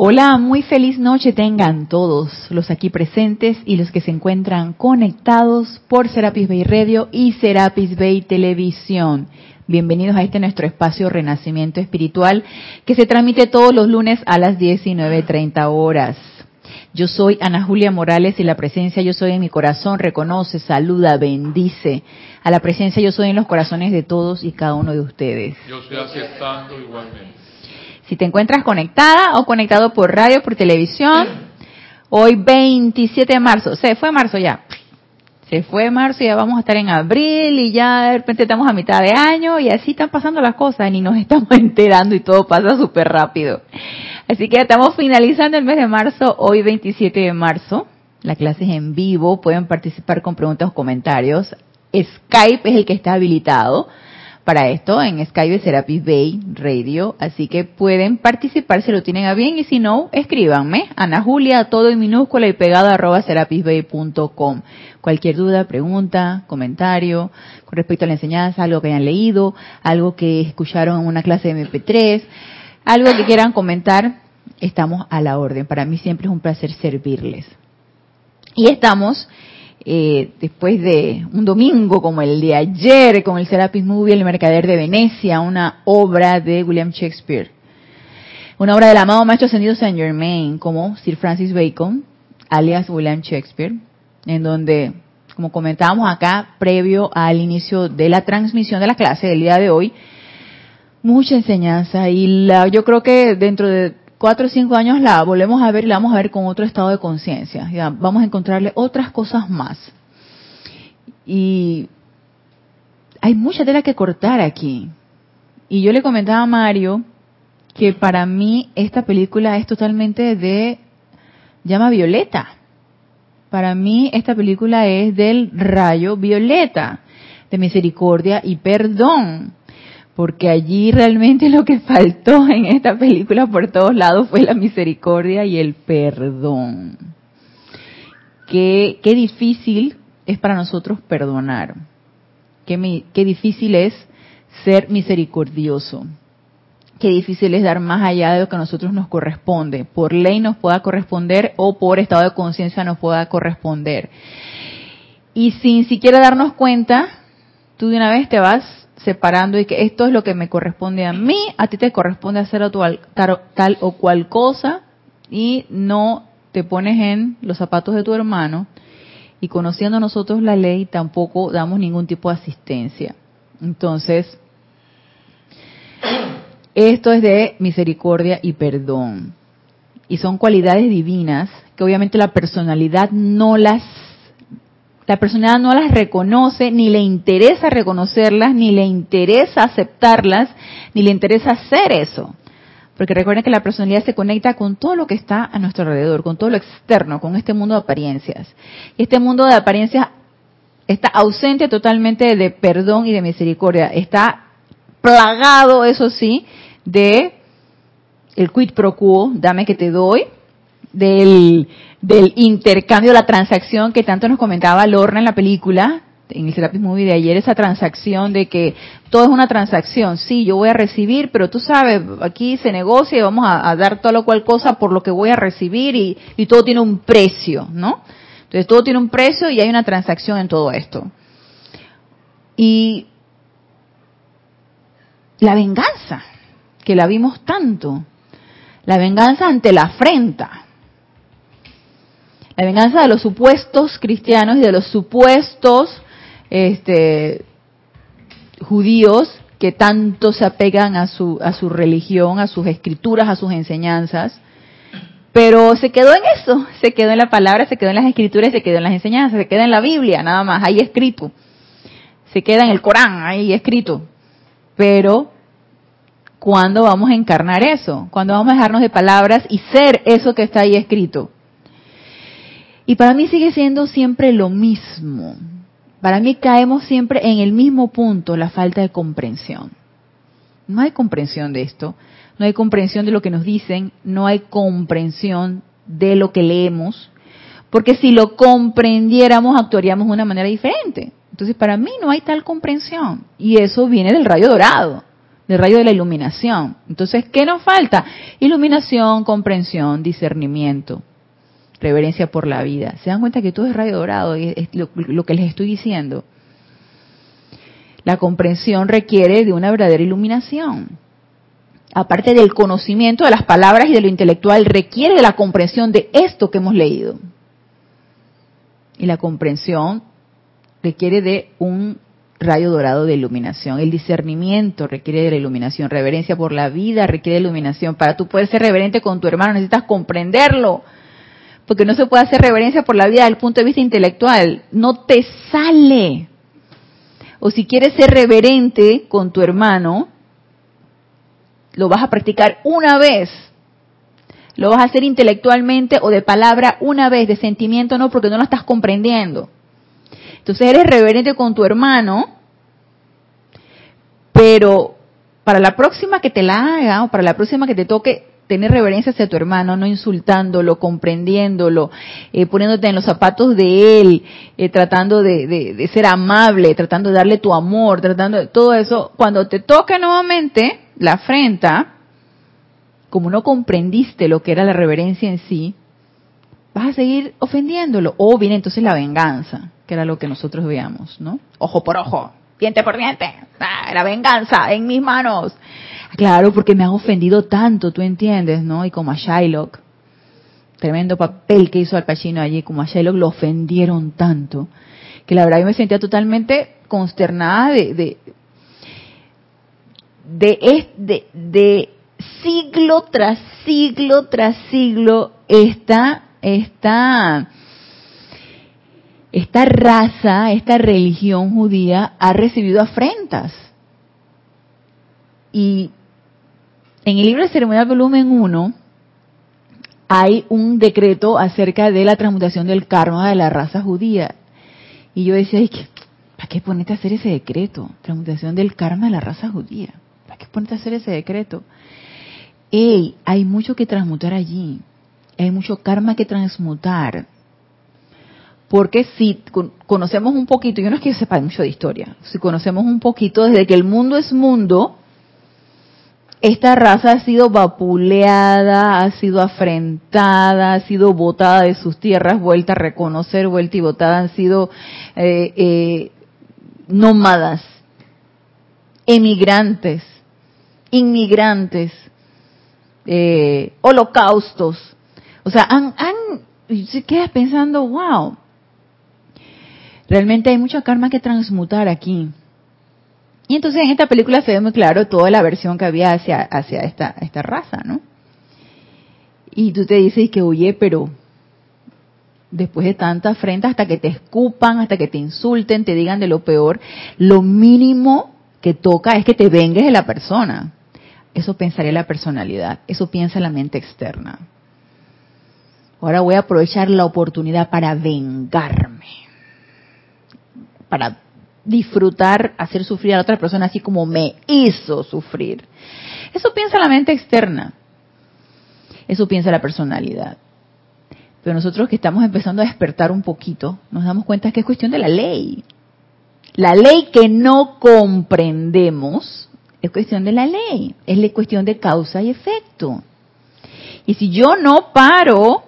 Hola, muy feliz noche tengan todos los aquí presentes y los que se encuentran conectados por Serapis Bay Radio y Serapis Bay Televisión. Bienvenidos a este nuestro espacio Renacimiento Espiritual que se transmite todos los lunes a las 19.30 horas. Yo soy Ana Julia Morales y la presencia yo soy en mi corazón reconoce, saluda, bendice a la presencia yo soy en los corazones de todos y cada uno de ustedes. Igualmente. Si te encuentras conectada o conectado por radio, por televisión, hoy 27 de marzo, se fue marzo ya. Se fue marzo y ya vamos a estar en abril y ya de repente estamos a mitad de año y así están pasando las cosas, ni nos estamos enterando y todo pasa súper rápido. Así que estamos finalizando el mes de marzo, hoy 27 de marzo. La clase es en vivo, pueden participar con preguntas o comentarios. Skype es el que está habilitado para esto en Skype de Serapis Bay Radio, así que pueden participar si lo tienen a bien y si no, escríbanme, Ana Julia, todo en minúscula y pegado arroba serapisbay.com. Cualquier duda, pregunta, comentario con respecto a la enseñanza, algo que hayan leído, algo que escucharon en una clase de MP3, algo que quieran comentar, estamos a la orden. Para mí siempre es un placer servirles. Y estamos eh, después de un domingo como el de ayer con el Serapis Movie El Mercader de Venecia, una obra de William Shakespeare. Una obra del amado Maestro Ascendido Saint Germain, como Sir Francis Bacon, alias William Shakespeare, en donde, como comentábamos acá, previo al inicio de la transmisión de la clase del día de hoy, mucha enseñanza y la, yo creo que dentro de cuatro o cinco años la volvemos a ver y la vamos a ver con otro estado de conciencia. Vamos a encontrarle otras cosas más. Y hay mucha tela que cortar aquí. Y yo le comentaba a Mario que para mí esta película es totalmente de llama violeta. Para mí esta película es del rayo violeta, de misericordia y perdón porque allí realmente lo que faltó en esta película por todos lados fue la misericordia y el perdón. Qué, qué difícil es para nosotros perdonar. Qué, qué difícil es ser misericordioso. Qué difícil es dar más allá de lo que a nosotros nos corresponde. Por ley nos pueda corresponder o por estado de conciencia nos pueda corresponder. Y sin siquiera darnos cuenta, tú de una vez te vas separando y que esto es lo que me corresponde a mí, a ti te corresponde hacer tal, tal o cual cosa y no te pones en los zapatos de tu hermano y conociendo nosotros la ley tampoco damos ningún tipo de asistencia. Entonces, esto es de misericordia y perdón. Y son cualidades divinas que obviamente la personalidad no las la personalidad no las reconoce, ni le interesa reconocerlas, ni le interesa aceptarlas, ni le interesa hacer eso. Porque recuerden que la personalidad se conecta con todo lo que está a nuestro alrededor, con todo lo externo, con este mundo de apariencias. Y este mundo de apariencias está ausente totalmente de perdón y de misericordia. Está plagado, eso sí, de el quid pro quo, dame que te doy, del, del intercambio, la transacción que tanto nos comentaba Lorna en la película, en el Serapis Movie de ayer, esa transacción de que todo es una transacción. Sí, yo voy a recibir, pero tú sabes, aquí se negocia y vamos a, dar toda lo cual cosa por lo que voy a recibir y, y todo tiene un precio, ¿no? Entonces todo tiene un precio y hay una transacción en todo esto. Y la venganza, que la vimos tanto, la venganza ante la afrenta la venganza de los supuestos cristianos y de los supuestos este, judíos que tanto se apegan a su, a su religión, a sus escrituras, a sus enseñanzas. Pero se quedó en eso, se quedó en la palabra, se quedó en las escrituras, se quedó en las enseñanzas, se queda en la Biblia, nada más, ahí escrito. Se queda en el Corán, ahí escrito. Pero, ¿cuándo vamos a encarnar eso? ¿Cuándo vamos a dejarnos de palabras y ser eso que está ahí escrito? Y para mí sigue siendo siempre lo mismo. Para mí caemos siempre en el mismo punto, la falta de comprensión. No hay comprensión de esto, no hay comprensión de lo que nos dicen, no hay comprensión de lo que leemos, porque si lo comprendiéramos actuaríamos de una manera diferente. Entonces para mí no hay tal comprensión y eso viene del rayo dorado, del rayo de la iluminación. Entonces, ¿qué nos falta? Iluminación, comprensión, discernimiento, reverencia por la vida. ¿Se dan cuenta que todo es rayo dorado? Y es lo, que les estoy diciendo. La comprensión requiere de una verdadera iluminación. Aparte del conocimiento de las palabras y de lo intelectual, requiere de la comprensión de esto que hemos leído. Y la comprensión requiere de un rayo dorado de iluminación. El discernimiento requiere de la iluminación. Reverencia por la vida requiere de iluminación. Para tú poder ser reverente con tu hermano necesitas comprenderlo. Porque no se puede hacer reverencia por la vida desde el punto de vista intelectual. No te sale. O si quieres ser reverente con tu hermano, lo vas a practicar una vez. Lo vas a hacer intelectualmente o de palabra una vez, de sentimiento no, porque no lo estás comprendiendo. Entonces eres reverente con tu hermano, pero para la próxima que te la haga o para la próxima que te toque tener reverencia hacia tu hermano, no insultándolo, comprendiéndolo, eh, poniéndote en los zapatos de él, eh, tratando de, de, ser amable, tratando de darle tu amor, tratando de todo eso. Cuando te toque nuevamente la afrenta, como no comprendiste lo que era la reverencia en sí, vas a seguir ofendiéndolo. O viene entonces la venganza que era lo que nosotros veíamos, ¿no? Ojo por ojo, diente por diente, ah, la venganza en mis manos. Claro, porque me ha ofendido tanto, tú entiendes, ¿no? Y como a Shylock, tremendo papel que hizo Al Pacino allí, como a Shylock lo ofendieron tanto, que la verdad yo me sentía totalmente consternada de, de, de, de, de siglo tras siglo tras siglo esta, esta esta raza, esta religión judía ha recibido afrentas. Y en el libro de ceremonial volumen 1 hay un decreto acerca de la transmutación del karma de la raza judía. Y yo decía, ¿para qué ponerte a hacer ese decreto? Transmutación del karma de la raza judía. ¿Para qué ponerte a hacer ese decreto? Ey, hay mucho que transmutar allí. Hay mucho karma que transmutar porque si conocemos un poquito, yo no es que sepa mucho de historia, si conocemos un poquito desde que el mundo es mundo, esta raza ha sido vapuleada, ha sido afrentada, ha sido botada de sus tierras, vuelta a reconocer, vuelta y botada, han sido eh, eh, nómadas, emigrantes, inmigrantes, eh, holocaustos. O sea, han, han, se queda pensando, wow, Realmente hay mucha karma que transmutar aquí. Y entonces en esta película se ve muy claro toda la versión que había hacia, hacia esta, esta raza, ¿no? Y tú te dices que, oye, pero después de tanta afrenta, hasta que te escupan, hasta que te insulten, te digan de lo peor, lo mínimo que toca es que te vengues de la persona. Eso pensaría la personalidad, eso piensa la mente externa. Ahora voy a aprovechar la oportunidad para vengarme para disfrutar, hacer sufrir a otra persona así como me hizo sufrir. Eso piensa la mente externa. Eso piensa la personalidad. Pero nosotros que estamos empezando a despertar un poquito, nos damos cuenta que es cuestión de la ley. La ley que no comprendemos es cuestión de la ley, es la cuestión de causa y efecto. Y si yo no paro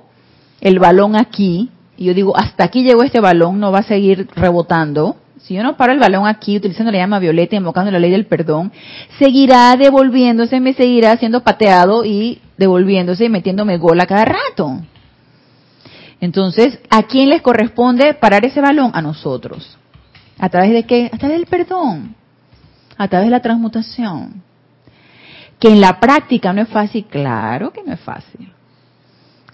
el balón aquí, y yo digo, hasta aquí llegó este balón, no va a seguir rebotando, si yo no paro el balón aquí utilizando la llama violeta y invocando la ley del perdón, seguirá devolviéndose, me seguirá siendo pateado y devolviéndose y metiéndome gol a cada rato. Entonces, ¿a quién les corresponde parar ese balón? A nosotros. ¿A través de qué? A través del perdón. A través de la transmutación. Que en la práctica no es fácil, claro que no es fácil.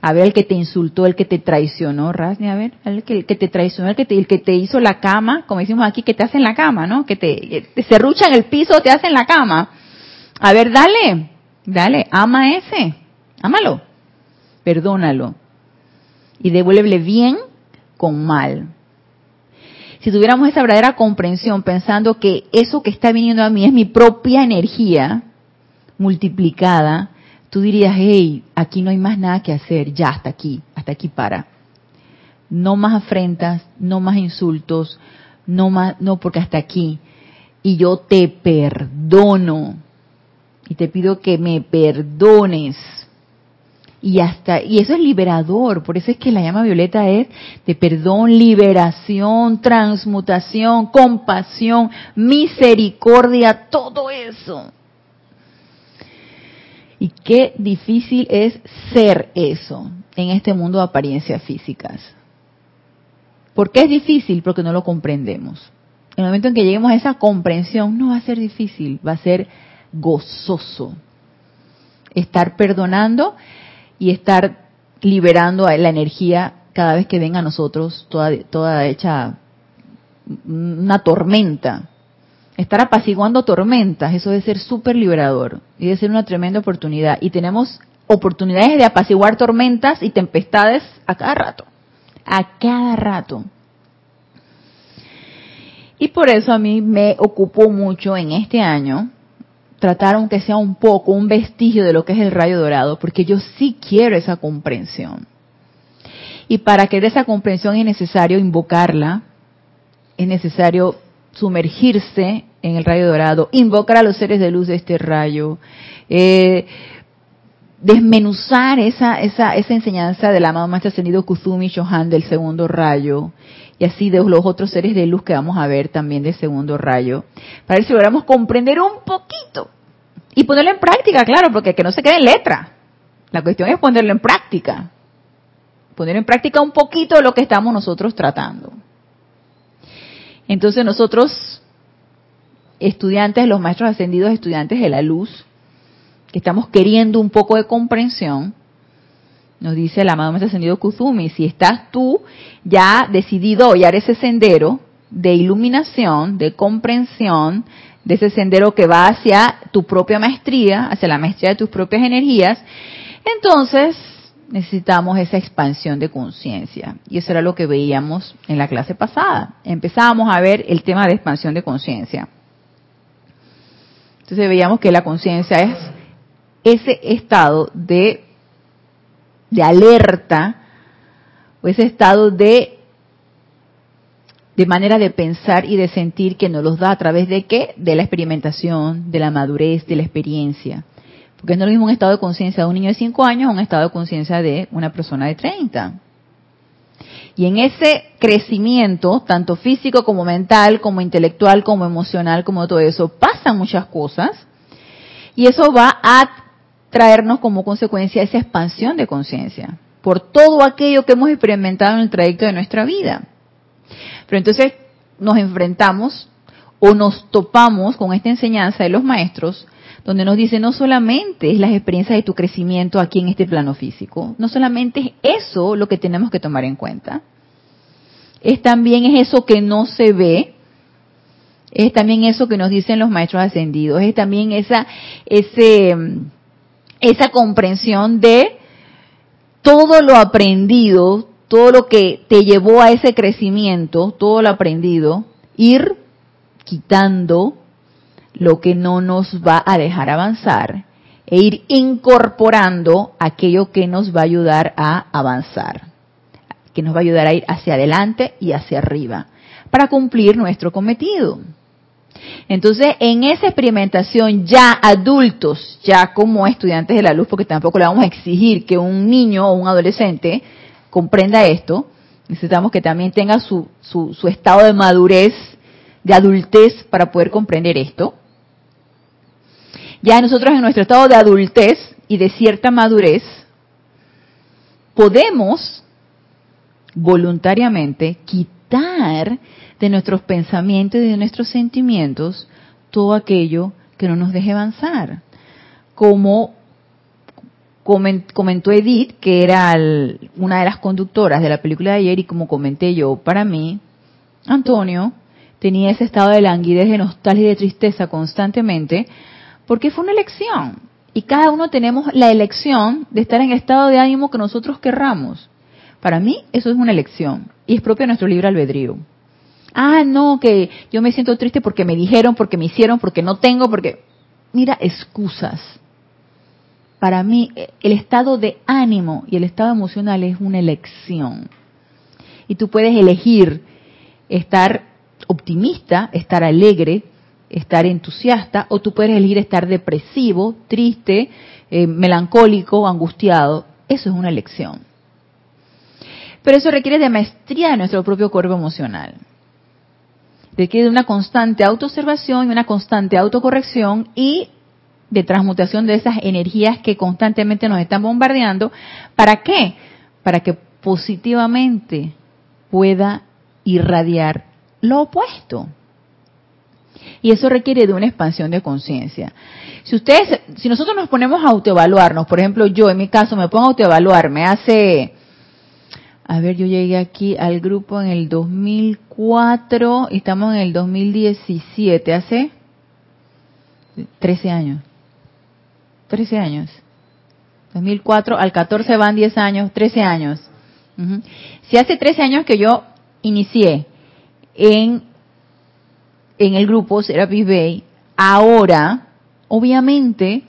A ver, el que te insultó, el que te traicionó, Rasni, a ver, el que, el que te traicionó, el que te, el que te hizo la cama, como decimos aquí, que te hacen la cama, ¿no? Que te, te serruchan el piso, te hacen la cama. A ver, dale, dale, ama ese, ámalo, perdónalo y devuélvele bien con mal. Si tuviéramos esa verdadera comprensión pensando que eso que está viniendo a mí es mi propia energía multiplicada, tú dirías, hey, aquí no hay más nada que hacer, ya hasta aquí, hasta aquí para. No más afrentas, no más insultos, no más, no porque hasta aquí. Y yo te perdono. y te pido que me perdones. Y hasta y eso es liberador, por eso es que la llama violeta es de perdón, liberación, transmutación, compasión, misericordia, todo eso. Y qué difícil es ser eso en este mundo de apariencias físicas. ¿Por qué es difícil? Porque no lo comprendemos. En el momento en que lleguemos a esa comprensión, no va a ser difícil, va a ser gozoso. Estar perdonando y estar liberando la energía cada vez que venga a nosotros toda, toda hecha una tormenta estar apaciguando tormentas, eso debe ser súper liberador y debe ser una tremenda oportunidad. Y tenemos oportunidades de apaciguar tormentas y tempestades a cada rato, a cada rato. Y por eso a mí me ocupó mucho en este año tratar aunque sea un poco, un vestigio de lo que es el rayo dorado, porque yo sí quiero esa comprensión. Y para que de esa comprensión es necesario invocarla, es necesario sumergirse en el rayo dorado, invocar a los seres de luz de este rayo, eh, desmenuzar esa, esa, esa enseñanza del amado Maestro Ascendido Kuzumi Shohan del segundo rayo, y así de los otros seres de luz que vamos a ver también del segundo rayo, para ver si logramos comprender un poquito y ponerlo en práctica, claro, porque que no se quede en letra. La cuestión es ponerlo en práctica, poner en práctica un poquito de lo que estamos nosotros tratando. Entonces nosotros, estudiantes, los maestros ascendidos, estudiantes de la luz, que estamos queriendo un poco de comprensión, nos dice el amado maestro ascendido Kuzumi, si estás tú ya decidido a hollar ese sendero de iluminación, de comprensión, de ese sendero que va hacia tu propia maestría, hacia la maestría de tus propias energías, entonces necesitamos esa expansión de conciencia. Y eso era lo que veíamos en la clase pasada. Empezábamos a ver el tema de expansión de conciencia. Entonces veíamos que la conciencia es ese estado de, de alerta o ese estado de, de manera de pensar y de sentir que nos los da a través de qué? De la experimentación, de la madurez, de la experiencia. Porque no es lo mismo un estado de conciencia de un niño de 5 años o un estado de conciencia de una persona de 30. Y en ese crecimiento, tanto físico como mental, como intelectual, como emocional, como todo eso, pasan muchas cosas. Y eso va a traernos como consecuencia esa expansión de conciencia por todo aquello que hemos experimentado en el trayecto de nuestra vida. Pero entonces nos enfrentamos o nos topamos con esta enseñanza de los maestros donde nos dice no solamente es las experiencias de tu crecimiento aquí en este plano físico, no solamente es eso lo que tenemos que tomar en cuenta, es también es eso que no se ve, es también eso que nos dicen los maestros ascendidos, es también esa, ese, esa comprensión de todo lo aprendido, todo lo que te llevó a ese crecimiento, todo lo aprendido, ir quitando lo que no nos va a dejar avanzar e ir incorporando aquello que nos va a ayudar a avanzar, que nos va a ayudar a ir hacia adelante y hacia arriba, para cumplir nuestro cometido. Entonces, en esa experimentación ya adultos, ya como estudiantes de la luz, porque tampoco le vamos a exigir que un niño o un adolescente comprenda esto, necesitamos que también tenga su, su, su estado de madurez, de adultez para poder comprender esto. Ya nosotros en nuestro estado de adultez y de cierta madurez, podemos voluntariamente quitar de nuestros pensamientos y de nuestros sentimientos todo aquello que no nos deje avanzar. Como comentó Edith, que era una de las conductoras de la película de ayer, y como comenté yo, para mí, Antonio tenía ese estado de languidez, de nostalgia y de tristeza constantemente, porque fue una elección. Y cada uno tenemos la elección de estar en el estado de ánimo que nosotros querramos. Para mí eso es una elección y es propio de nuestro libre albedrío. Ah, no, que yo me siento triste porque me dijeron, porque me hicieron, porque no tengo, porque... Mira, excusas. Para mí el estado de ánimo y el estado emocional es una elección. Y tú puedes elegir estar optimista, estar alegre, estar entusiasta o tú puedes elegir estar depresivo, triste, eh, melancólico, angustiado. Eso es una elección. Pero eso requiere de maestría de nuestro propio cuerpo emocional. Requiere de una constante autoobservación y una constante autocorrección y de transmutación de esas energías que constantemente nos están bombardeando. ¿Para qué? Para que positivamente pueda irradiar lo opuesto. Y eso requiere de una expansión de conciencia. Si ustedes, si nosotros nos ponemos a autoevaluarnos, por ejemplo, yo en mi caso me pongo a autoevaluarme hace, a ver, yo llegué aquí al grupo en el 2004 y estamos en el 2017, hace 13 años. 13 años. 2004 al 14 van 10 años, 13 años. Si hace 13 años que yo inicié en, en el grupo Serapis Bay, ahora, obviamente,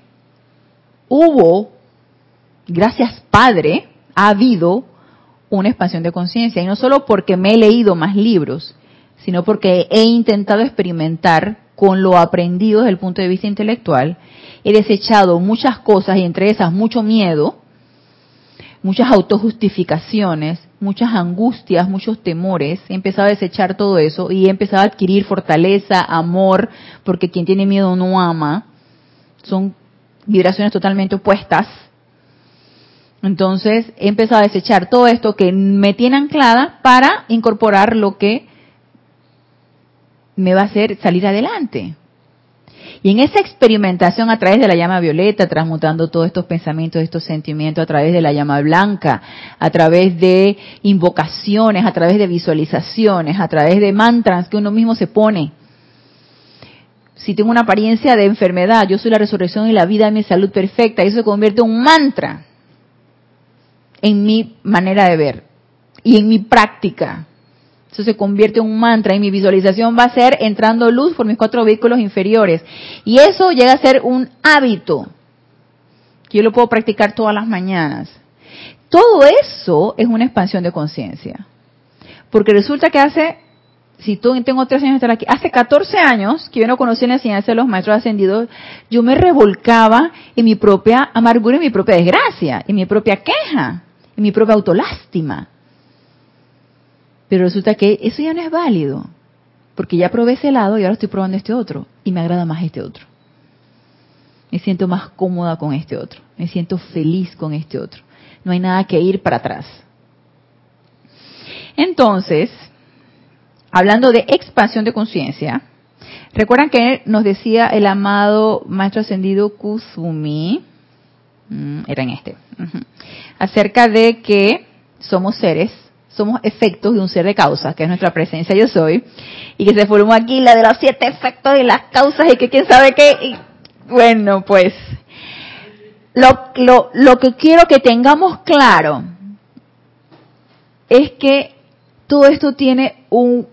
hubo, gracias Padre, ha habido una expansión de conciencia. Y no solo porque me he leído más libros, sino porque he intentado experimentar con lo aprendido desde el punto de vista intelectual. He desechado muchas cosas y entre esas mucho miedo, muchas autojustificaciones, muchas angustias, muchos temores. He empezado a desechar todo eso y he empezado a adquirir fortaleza, amor, porque quien tiene miedo no ama. Son vibraciones totalmente opuestas. Entonces he empezado a desechar todo esto que me tiene anclada para incorporar lo que me va a hacer salir adelante. Y en esa experimentación a través de la llama violeta, transmutando todos estos pensamientos, estos sentimientos, a través de la llama blanca, a través de invocaciones, a través de visualizaciones, a través de mantras que uno mismo se pone. Si tengo una apariencia de enfermedad, yo soy la resurrección y la vida, mi salud perfecta, y eso se convierte en un mantra en mi manera de ver y en mi práctica. Eso se convierte en un mantra y mi visualización va a ser entrando luz por mis cuatro vehículos inferiores. Y eso llega a ser un hábito que yo lo puedo practicar todas las mañanas. Todo eso es una expansión de conciencia. Porque resulta que hace, si tú tengo tres años de estar aquí, hace 14 años que yo no conocí la enseñanza de los maestros ascendidos, yo me revolcaba en mi propia amargura, en mi propia desgracia, en mi propia queja, en mi propia autolástima. Pero resulta que eso ya no es válido, porque ya probé ese lado y ahora estoy probando este otro, y me agrada más este otro. Me siento más cómoda con este otro, me siento feliz con este otro. No hay nada que ir para atrás. Entonces, hablando de expansión de conciencia, recuerdan que nos decía el amado Maestro Ascendido Kusumi, mm, era en este, acerca de que somos seres somos efectos de un ser de causa, que es nuestra presencia yo soy, y que se formó aquí la de los siete efectos y las causas y que quién sabe qué. bueno, pues lo, lo, lo que quiero que tengamos claro es que todo esto tiene un,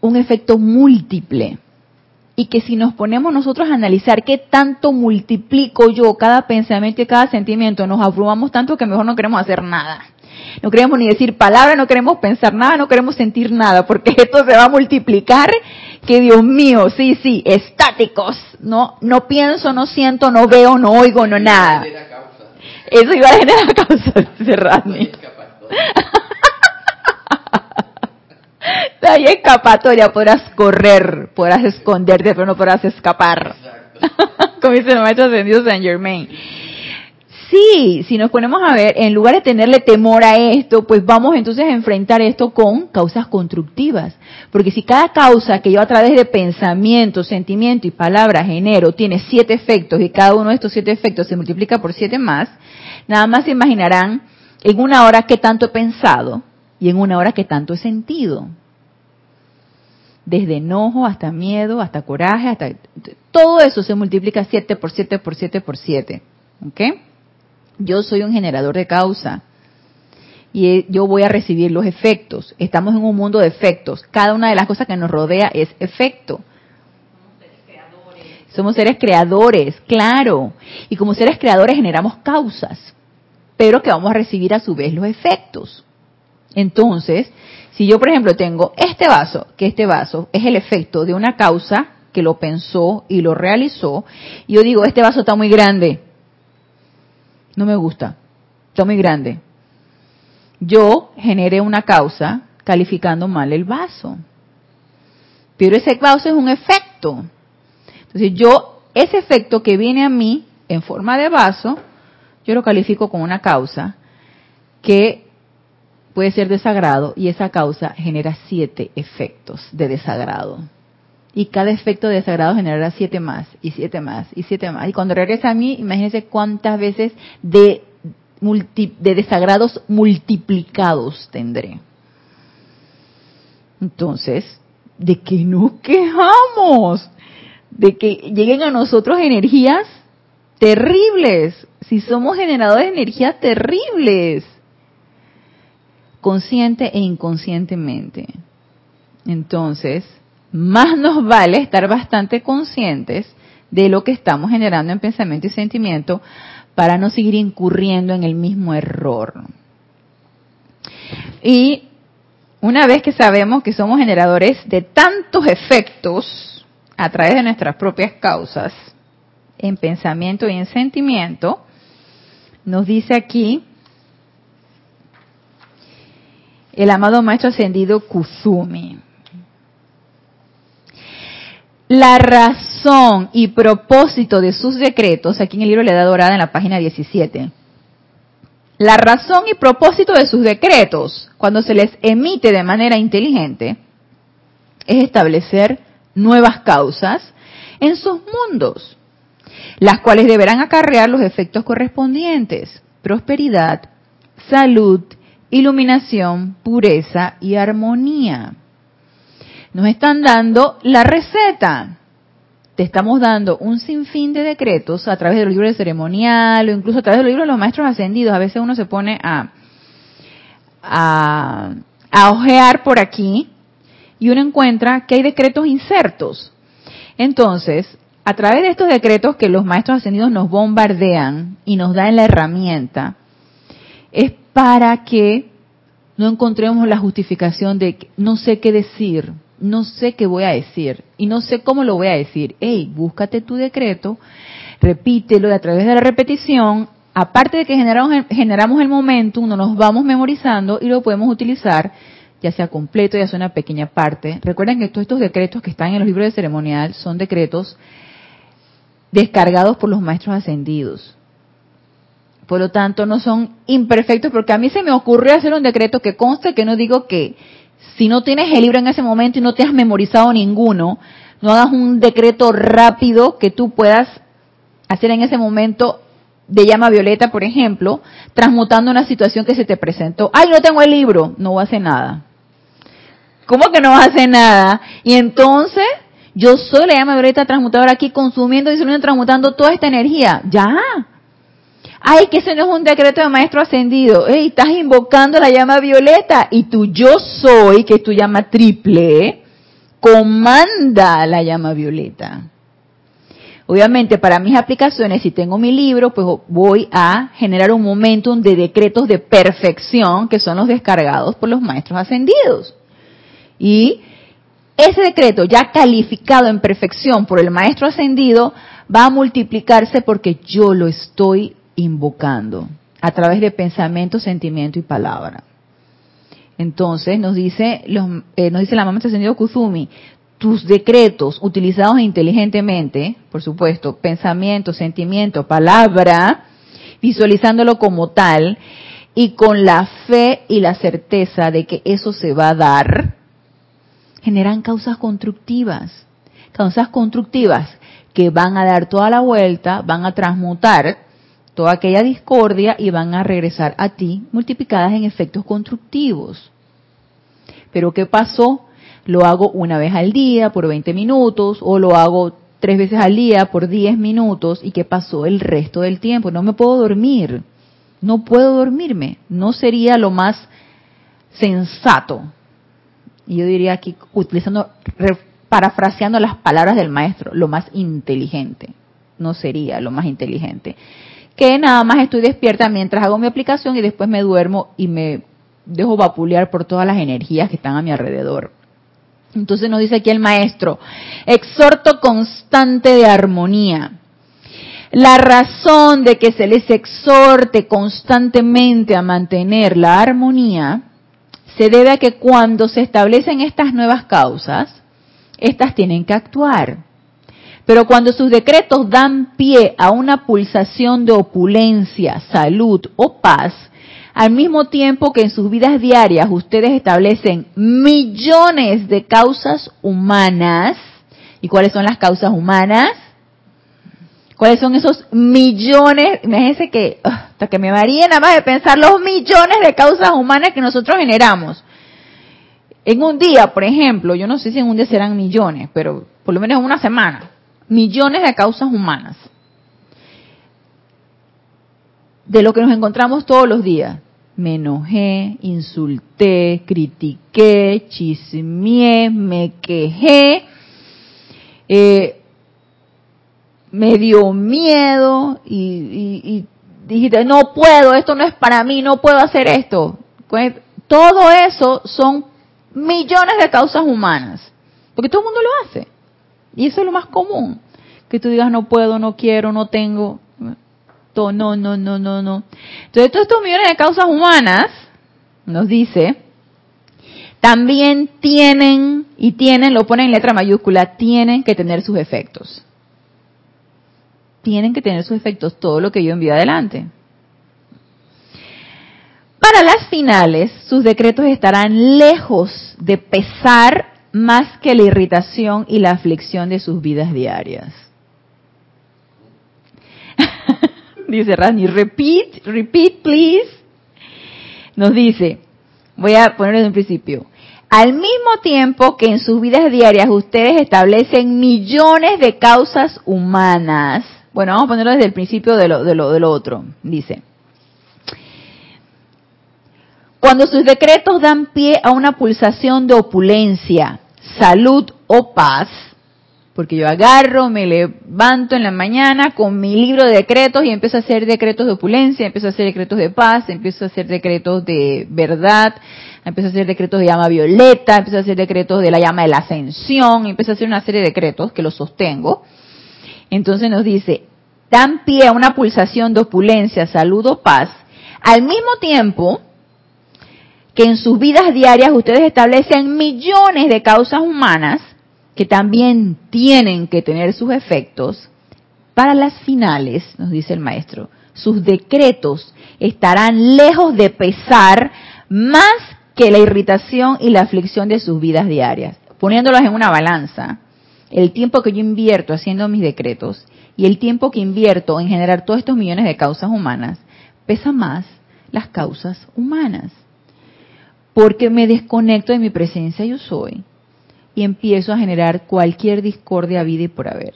un efecto múltiple y que si nos ponemos nosotros a analizar qué tanto multiplico yo cada pensamiento y cada sentimiento, nos abrumamos tanto que mejor no queremos hacer nada. No queremos ni decir palabras, no queremos pensar nada, no queremos sentir nada, porque esto se va a multiplicar. Que Dios mío, sí, sí, estáticos. No, no pienso, no siento, no veo, no oigo, no nada. Eso iba a generar causa, Radney. Hay escapatoria, podrás correr, podrás esconderte, pero no podrás escapar. Como dice el maestro ascendido Saint Germain. Sí, si nos ponemos a ver, en lugar de tenerle temor a esto, pues vamos entonces a enfrentar esto con causas constructivas. Porque si cada causa que yo a través de pensamiento, sentimiento y palabra genero tiene siete efectos y cada uno de estos siete efectos se multiplica por siete más, nada más se imaginarán en una hora que tanto he pensado y en una hora que tanto he sentido. Desde enojo hasta miedo, hasta coraje, hasta... Todo eso se multiplica siete por siete por siete por siete. ¿Ok? Yo soy un generador de causa y yo voy a recibir los efectos. Estamos en un mundo de efectos. Cada una de las cosas que nos rodea es efecto. Somos seres creadores, claro. Y como seres creadores generamos causas, pero que vamos a recibir a su vez los efectos. Entonces, si yo, por ejemplo, tengo este vaso, que este vaso es el efecto de una causa que lo pensó y lo realizó, yo digo, este vaso está muy grande, no me gusta, está muy grande. Yo generé una causa calificando mal el vaso. Pero ese vaso es un efecto. Entonces yo, ese efecto que viene a mí en forma de vaso, yo lo califico con una causa que puede ser desagrado y esa causa genera siete efectos de desagrado. Y cada efecto de desagrado generará siete más, y siete más, y siete más. Y cuando regresa a mí, imagínense cuántas veces de, de desagrados multiplicados tendré. Entonces, ¿de qué nos quejamos? De que lleguen a nosotros energías terribles, si somos generadores de energías terribles, consciente e inconscientemente. Entonces, más nos vale estar bastante conscientes de lo que estamos generando en pensamiento y sentimiento para no seguir incurriendo en el mismo error. Y una vez que sabemos que somos generadores de tantos efectos a través de nuestras propias causas, en pensamiento y en sentimiento, nos dice aquí el amado Maestro Ascendido Kuzumi. La razón y propósito de sus decretos, aquí en el libro Le da dorada en la página 17. La razón y propósito de sus decretos, cuando se les emite de manera inteligente, es establecer nuevas causas en sus mundos las cuales deberán acarrear los efectos correspondientes, prosperidad, salud, iluminación, pureza y armonía. Nos están dando la receta. Te estamos dando un sinfín de decretos a través del libro de ceremonial o incluso a través del libro de los maestros ascendidos. A veces uno se pone a, a, a ojear por aquí y uno encuentra que hay decretos insertos. Entonces, a través de estos decretos que los maestros ascendidos nos bombardean y nos dan la herramienta, es para que no encontremos la justificación de no sé qué decir, no sé qué voy a decir y no sé cómo lo voy a decir. Hey, búscate tu decreto, repítelo y a través de la repetición, aparte de que generamos, generamos el momentum, nos vamos memorizando y lo podemos utilizar ya sea completo, ya sea una pequeña parte. Recuerden que todos estos decretos que están en los libros de ceremonial son decretos descargados por los maestros ascendidos. Por lo tanto, no son imperfectos porque a mí se me ocurrió hacer un decreto que conste que no digo que si no tienes el libro en ese momento y no te has memorizado ninguno, no hagas un decreto rápido que tú puedas hacer en ese momento de llama violeta, por ejemplo, transmutando una situación que se te presentó. Ay, no tengo el libro, no hace nada. ¿Cómo que no hace nada? Y entonces yo soy la llama violeta transmutadora aquí consumiendo, disolviendo, transmutando toda esta energía. Ya. Ay, que ese no es un decreto de maestro ascendido. Ey, estás invocando la llama violeta y tu yo soy, que es tu llama triple, comanda la llama violeta. Obviamente, para mis aplicaciones, si tengo mi libro, pues voy a generar un momentum de decretos de perfección que son los descargados por los maestros ascendidos. Y ese decreto ya calificado en perfección por el maestro ascendido va a multiplicarse porque yo lo estoy invocando a través de pensamiento, sentimiento y palabra. Entonces nos dice, eh, nos dice la mamá ascendido Kuzumi, tus decretos utilizados inteligentemente, por supuesto, pensamiento, sentimiento, palabra, visualizándolo como tal y con la fe y la certeza de que eso se va a dar, generan causas constructivas. Causas constructivas que van a dar toda la vuelta, van a transmutar toda aquella discordia y van a regresar a ti multiplicadas en efectos constructivos. Pero ¿qué pasó? Lo hago una vez al día por 20 minutos o lo hago tres veces al día por 10 minutos y ¿qué pasó el resto del tiempo? No me puedo dormir, no puedo dormirme, no sería lo más sensato y yo diría aquí, utilizando, parafraseando las palabras del maestro, lo más inteligente. No sería lo más inteligente. Que nada más estoy despierta mientras hago mi aplicación y después me duermo y me dejo vapulear por todas las energías que están a mi alrededor. Entonces nos dice aquí el maestro, exhorto constante de armonía. La razón de que se les exhorte constantemente a mantener la armonía se debe a que cuando se establecen estas nuevas causas, estas tienen que actuar. Pero cuando sus decretos dan pie a una pulsación de opulencia, salud o paz, al mismo tiempo que en sus vidas diarias ustedes establecen millones de causas humanas, ¿y cuáles son las causas humanas? ¿Cuáles son esos millones? Imagínense que hasta que me varíe nada más de pensar los millones de causas humanas que nosotros generamos. En un día, por ejemplo, yo no sé si en un día serán millones, pero por lo menos en una semana, millones de causas humanas. De lo que nos encontramos todos los días. Me enojé, insulté, critiqué, chismeé, me quejé, eh, me dio miedo y, y, dijiste, no puedo, esto no es para mí, no puedo hacer esto. Pues, todo eso son millones de causas humanas, porque todo el mundo lo hace. Y eso es lo más común, que tú digas, no puedo, no quiero, no tengo, no, no, no, no, no. Entonces, todos estos millones de causas humanas, nos dice, también tienen, y tienen, lo ponen en letra mayúscula, tienen que tener sus efectos tienen que tener sus efectos todo lo que yo envío adelante. Para las finales, sus decretos estarán lejos de pesar más que la irritación y la aflicción de sus vidas diarias. dice Rani, repeat, repeat please. Nos dice, voy a ponerlo en principio. Al mismo tiempo que en sus vidas diarias ustedes establecen millones de causas humanas bueno, vamos a ponerlo desde el principio de lo, de lo, de lo otro. Dice, cuando sus decretos dan pie a una pulsación de opulencia, salud o paz, porque yo agarro, me levanto en la mañana con mi libro de decretos y empiezo a hacer decretos de opulencia, empiezo a hacer decretos de paz, empiezo a hacer decretos de verdad, empiezo a hacer decretos de llama violeta, empiezo a hacer decretos de la llama de la ascensión, empiezo a hacer una serie de decretos que los sostengo. Entonces nos dice, dan pie a una pulsación de opulencia, salud o paz, al mismo tiempo que en sus vidas diarias ustedes establecen millones de causas humanas que también tienen que tener sus efectos, para las finales, nos dice el maestro, sus decretos estarán lejos de pesar más que la irritación y la aflicción de sus vidas diarias. Poniéndolos en una balanza, el tiempo que yo invierto haciendo mis decretos y el tiempo que invierto en generar todos estos millones de causas humanas, pesa más las causas humanas. Porque me desconecto de mi presencia yo soy y empiezo a generar cualquier discordia vida y por haber.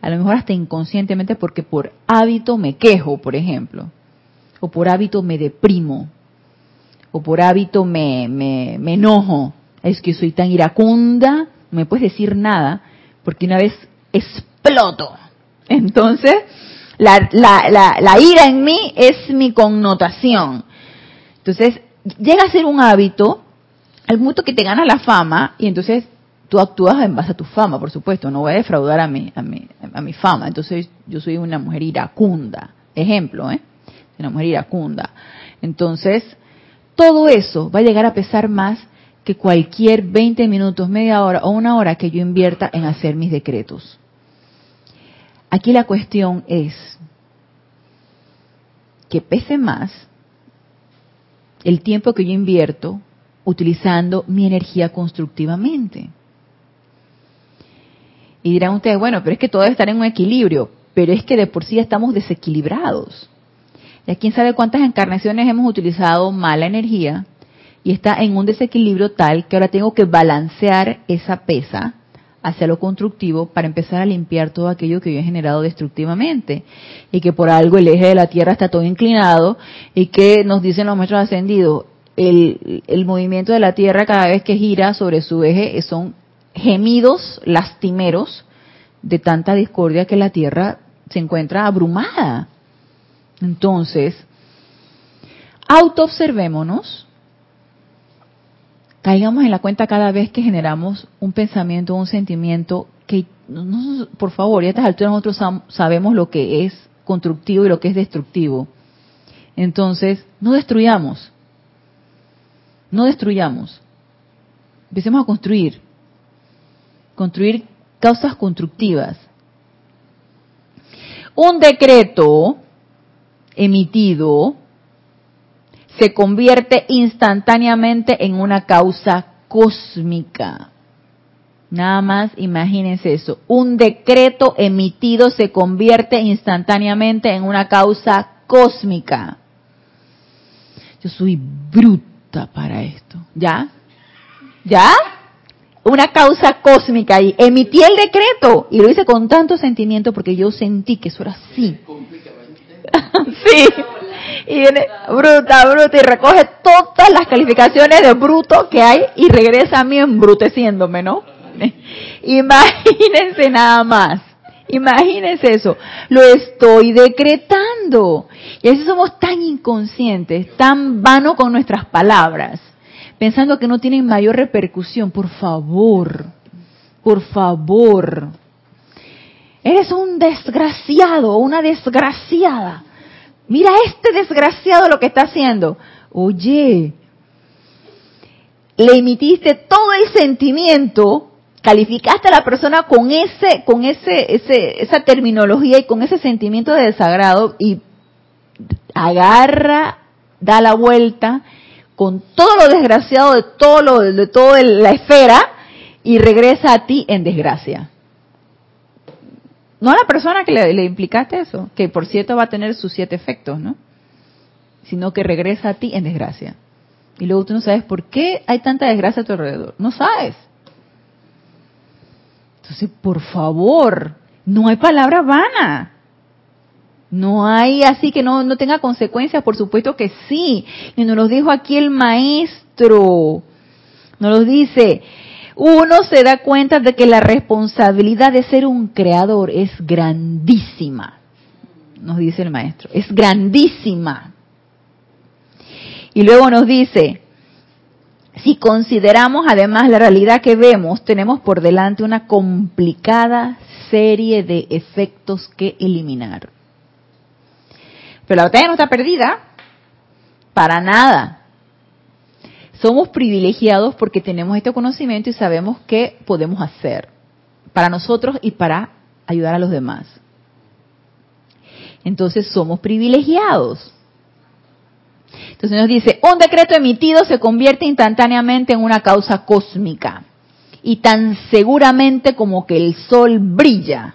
A lo mejor hasta inconscientemente porque por hábito me quejo, por ejemplo, o por hábito me deprimo, o por hábito me, me, me enojo. Es que soy tan iracunda no me puedes decir nada, porque una vez exploto. Entonces, la, la, ira en mí es mi connotación. Entonces, llega a ser un hábito al punto que te gana la fama y entonces tú actúas en base a tu fama, por supuesto, no voy a defraudar a mi, a mi, a mi fama. Entonces, yo soy una mujer iracunda, ejemplo, ¿eh? Una mujer iracunda. Entonces, todo eso va a llegar a pesar más que cualquier 20 minutos, media hora o una hora que yo invierta en hacer mis decretos. Aquí la cuestión es que pese más el tiempo que yo invierto utilizando mi energía constructivamente. Y dirán ustedes, bueno, pero es que todo debe estar en un equilibrio, pero es que de por sí estamos desequilibrados. Ya quién sabe cuántas encarnaciones hemos utilizado mala energía y está en un desequilibrio tal que ahora tengo que balancear esa pesa hacia lo constructivo para empezar a limpiar todo aquello que yo he generado destructivamente y que por algo el eje de la Tierra está todo inclinado y que nos dicen los maestros ascendidos, el, el movimiento de la Tierra cada vez que gira sobre su eje son gemidos lastimeros de tanta discordia que la Tierra se encuentra abrumada. Entonces, autoobservémonos caigamos en la cuenta cada vez que generamos un pensamiento, un sentimiento que, por favor, y a estas alturas nosotros sabemos lo que es constructivo y lo que es destructivo. Entonces, no destruyamos. No destruyamos. Empecemos a construir. Construir causas constructivas. Un decreto emitido se convierte instantáneamente en una causa cósmica. Nada más imagínense eso. Un decreto emitido se convierte instantáneamente en una causa cósmica. Yo soy bruta para esto. ¿Ya? ¿Ya? Una causa cósmica y emití el decreto y lo hice con tanto sentimiento porque yo sentí que eso era así. sí. Y viene bruta, bruta y recoge todas las calificaciones de bruto que hay y regresa a mí embruteciéndome, ¿no? Imagínense nada más. Imagínense eso. Lo estoy decretando. Y así somos tan inconscientes, tan vanos con nuestras palabras, pensando que no tienen mayor repercusión. Por favor, por favor. Eres un desgraciado, una desgraciada. Mira este desgraciado lo que está haciendo. Oye, le emitiste todo el sentimiento calificaste a la persona con ese, con ese, ese, esa terminología y con ese sentimiento de desagrado y agarra, da la vuelta con todo lo desgraciado de todo lo, de toda la esfera y regresa a ti en desgracia. No a la persona que le, le implicaste eso, que por cierto va a tener sus siete efectos, ¿no? Sino que regresa a ti en desgracia. Y luego tú no sabes por qué hay tanta desgracia a tu alrededor. No sabes. Entonces, por favor, no hay palabra vana. No hay así que no, no tenga consecuencias, por supuesto que sí. Y nos lo dijo aquí el maestro. Nos lo dice, uno se da cuenta de que la responsabilidad de ser un creador es grandísima. Nos dice el maestro, es grandísima. Y luego nos dice, si consideramos además la realidad que vemos, tenemos por delante una complicada serie de efectos que eliminar. Pero la batalla no está perdida, para nada. Somos privilegiados porque tenemos este conocimiento y sabemos qué podemos hacer para nosotros y para ayudar a los demás. Entonces somos privilegiados. Entonces nos dice, un decreto emitido se convierte instantáneamente en una causa cósmica. Y tan seguramente como que el sol brilla,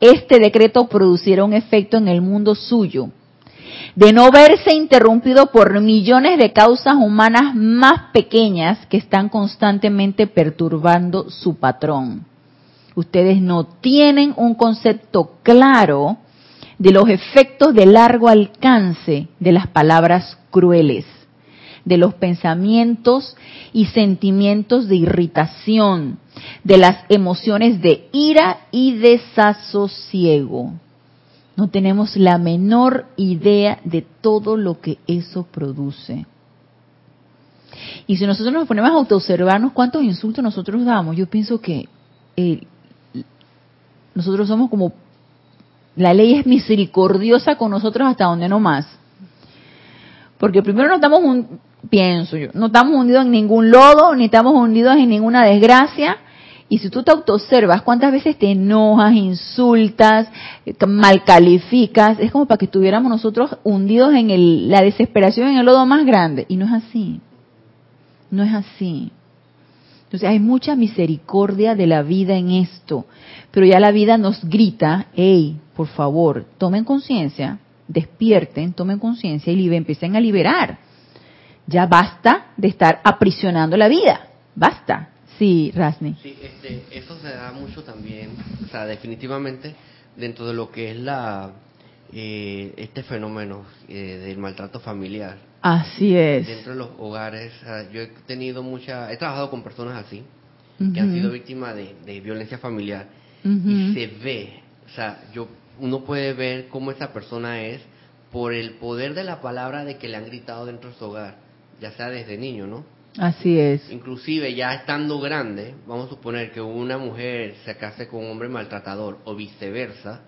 este decreto producirá un efecto en el mundo suyo, de no verse interrumpido por millones de causas humanas más pequeñas que están constantemente perturbando su patrón. Ustedes no tienen un concepto claro de los efectos de largo alcance de las palabras crueles, de los pensamientos y sentimientos de irritación, de las emociones de ira y desasosiego. No tenemos la menor idea de todo lo que eso produce. Y si nosotros nos ponemos a autoobservarnos cuántos insultos nosotros damos, yo pienso que eh, nosotros somos como la ley es misericordiosa con nosotros hasta donde no más. Porque primero no estamos, un, pienso yo, no estamos hundidos en ningún lodo, ni estamos hundidos en ninguna desgracia. Y si tú te autoobservas, ¿cuántas veces te enojas, insultas, mal calificas? Es como para que estuviéramos nosotros hundidos en el, la desesperación en el lodo más grande. Y no es así. No es así. Entonces hay mucha misericordia de la vida en esto, pero ya la vida nos grita, hey, por favor, tomen conciencia, despierten, tomen conciencia y empiecen a liberar. Ya basta de estar aprisionando la vida, basta. Sí, Rasni. Sí, este, eso se da mucho también, o sea, definitivamente dentro de lo que es la eh, este fenómeno eh, del maltrato familiar Así es. Dentro de los hogares, yo he tenido mucha, he trabajado con personas así, que han sido víctimas de, violencia familiar, y se ve, o sea, yo, uno puede ver cómo esa persona es por el poder de la palabra de que le han gritado dentro de su hogar, ya sea desde niño, ¿no? Así es. Inclusive ya estando grande, vamos a suponer que una mujer se case con un hombre maltratador o viceversa,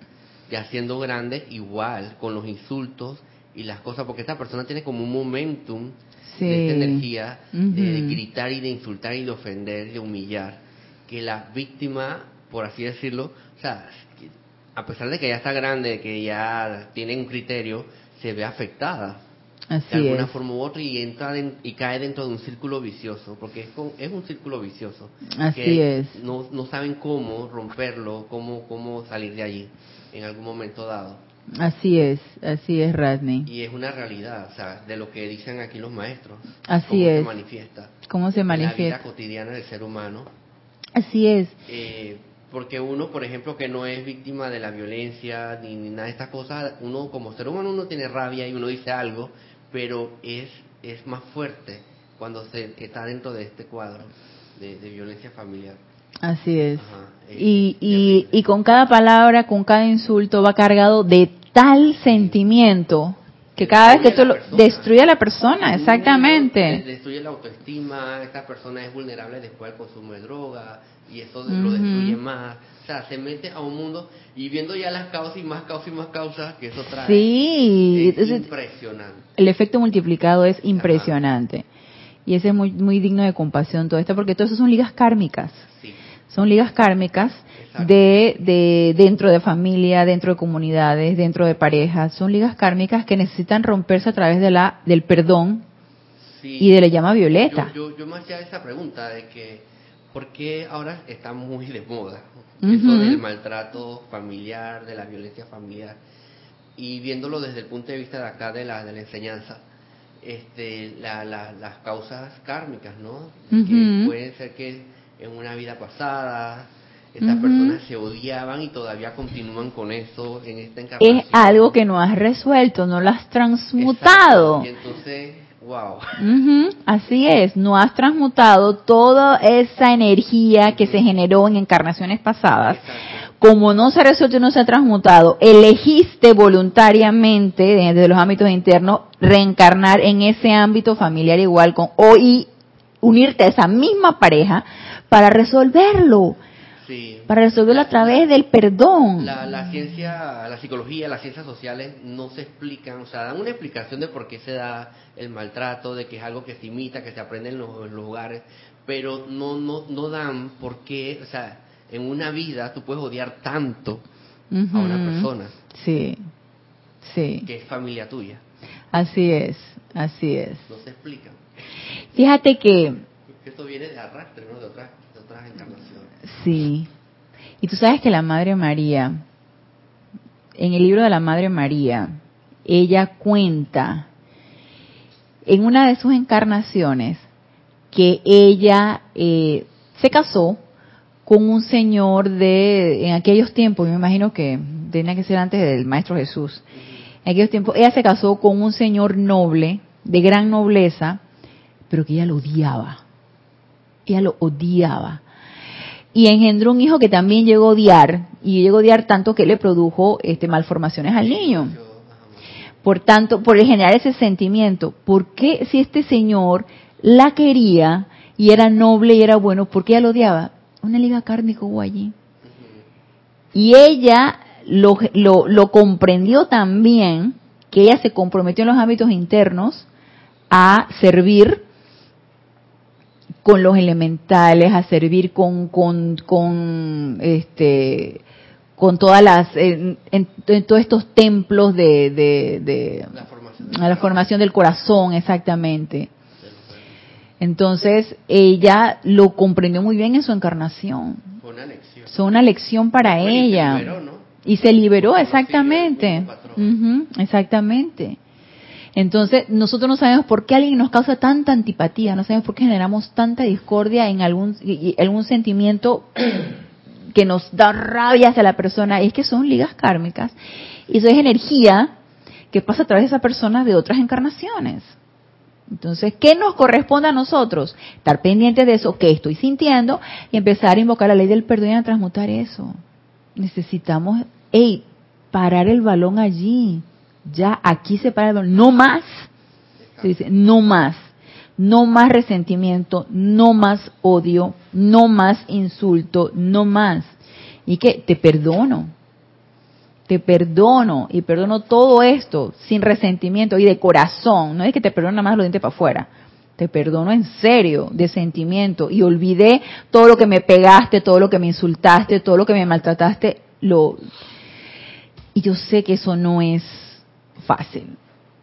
ya siendo grande, igual, con los insultos y las cosas, porque esta persona tiene como un momentum de esta energía de, gritar y de insultar y de ofender, de humillar, que la víctima, por así decirlo, o sea, a pesar de que ya está grande, que ya tiene un criterio, se ve afectada de alguna forma u otra y entra y cae dentro de un círculo vicioso, porque es, es un círculo vicioso. Así es. No, no saben cómo romperlo, cómo, cómo salir de allí en algún momento dado. Así es, así es, Radney. Y es una realidad, o sea, de lo que dicen aquí los maestros. Así cómo es. se manifiesta. Cómo se manifiesta. En la vida cotidiana del ser humano. Así es. Eh, porque uno, por ejemplo, que no es víctima de la violencia ni, nada de estas cosas, uno como ser humano uno tiene rabia y uno dice algo, pero es, es más fuerte cuando se está dentro de este cuadro de, violencia familiar. Así es. y, y, y, con cada palabra, con cada insulto va cargado de tal sentimiento que cada vez que tú lo destruye a la persona, exactamente. Destruye la autoestima, esta persona es vulnerable después al consumo de droga y eso lo destruye más. O sea, se mete a un mundo y viendo ya las causas y más causas y más causas que eso trae. Sí, es impresionante. El efecto multiplicado es impresionante. Y ese es muy, muy digno de compasión todo esto, porque todo eso son ligas kármicas. Sí. Son ligas kármicas de, de dentro de familia, dentro de comunidades, dentro de parejas. Son ligas kármicas que necesitan romperse a través de la del perdón y de la llama violeta. Yo, yo, yo me hacía esa pregunta de que, ¿por qué ahora está muy de moda eso del maltrato familiar, de la violencia familiar, y viéndolo desde el punto de vista de acá de la, de la enseñanza, este, la, las causas kármicas, ¿no? Que pueden ser que en una vida pasada estas personas se odiaban y todavía continúan con eso en esta encarnación. Es algo que no has resuelto, no lo has transmutado. Y entonces Wow. así es, no has transmutado toda esa energía que se generó en encarnaciones pasadas. Como no se ha resuelto y no se ha transmutado, elegiste voluntariamente desde los ámbitos internos reencarnar en ese ámbito familiar igual con o y unirte a esa misma pareja para resolverlo. Para resolverlo a través del perdón. La, la, ciencia, la psicología, las ciencias sociales no se explican, o sea, dan una explicación de por qué se da el maltrato, de que es algo que se imita, que se aprende en los, lugares, pero no, no, no dan por qué, o sea, en una vida tú puedes odiar tanto a una persona. Sí, sí. Que es familia tuya. Así es, así es. No se explica. Fíjate que... Esto viene de arrastre, ¿no? De otras, Sí. Y tú sabes que la Madre María, en el libro de la Madre María, ella cuenta en una de sus encarnaciones que ella eh, se casó con un señor de, en aquellos tiempos, me imagino que tenía que ser antes del Maestro Jesús, en aquellos tiempos, ella se casó con un señor noble, de gran nobleza, pero que ella lo odiaba. Ella lo odiaba y engendró un hijo que también llegó a odiar y llegó a odiar tanto que le produjo este malformaciones al niño. Por tanto, por generar ese sentimiento, ¿por qué si este señor la quería y era noble y era bueno, por qué ella lo odiaba? Una liga kármica hubo allí. Y ella lo, lo, lo comprendió también, que ella se comprometió en los ámbitos internos a servir con los elementales, a servir con, con, con este, con todas las, en, todos estos templos de, de, la, formación a la formación del corazón, exactamente. Entonces, ella lo comprendió muy bien en su encarnación. Fue una lección. Fue una lección para ella. Y se liberó, ¿no? Y se liberó, exactamente. exactamente. Entonces, nosotros no sabemos por qué alguien nos causa tanta antipatía, no sabemos por qué generamos tanta discordia en algún, algún sentimiento que nos da rabia hacia la persona. es que son ligas kármicas y eso es energía que pasa a través de esa persona de otras encarnaciones. Entonces, ¿qué nos corresponde a nosotros? Estar pendientes de eso, que estoy sintiendo, y empezar a invocar la ley del perdón y a transmutar eso. Necesitamos, hey, parar el balón allí ya aquí se para, no más. Se dice, no más. no más resentimiento, no más odio, no más insulto, no más. Y que te perdono, te perdono y perdono todo esto sin resentimiento y de corazón. No es que te perdono nada más los dientes para afuera. Te perdono en serio, de sentimiento. Y olvidé todo lo que me pegaste, todo lo que me insultaste, todo lo que me maltrataste. Lo... Y yo sé que eso no es fácil.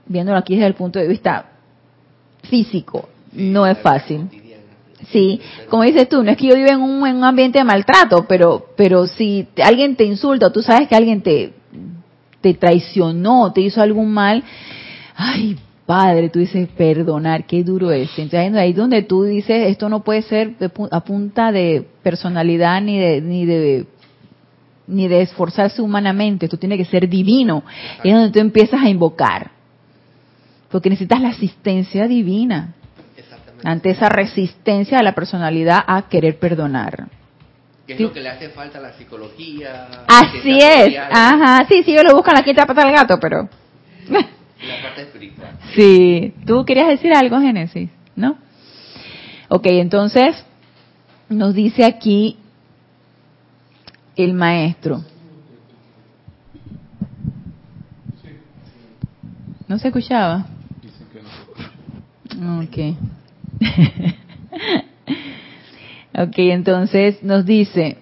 Viéndolo aquí desde el punto de vista físico, no es fácil. Sí, como dices tú, no es que yo viva en un, en un ambiente de maltrato, pero, pero si alguien te insulta, tú sabes que alguien te, te traicionó, te hizo algún mal, ay, padre, tú dices, perdonar, qué duro es. Entonces ahí donde tú dices, esto no puede ser a punta de personalidad ni de, ni de ni de esforzarse humanamente, esto tiene que ser divino. Y es donde tú empiezas a invocar. Porque necesitas la asistencia divina ante esa resistencia de la personalidad a querer perdonar. ¿Qué es lo que le hace falta a la psicología? Así es, ajá, sí, sí, yo lo busco en la quinta pata del gato, pero... la parte espiritual. Sí, tú querías decir algo, Génesis, ¿no? Ok, entonces nos dice aquí el maestro. ¿No se escuchaba? Ok. ok, entonces nos dice,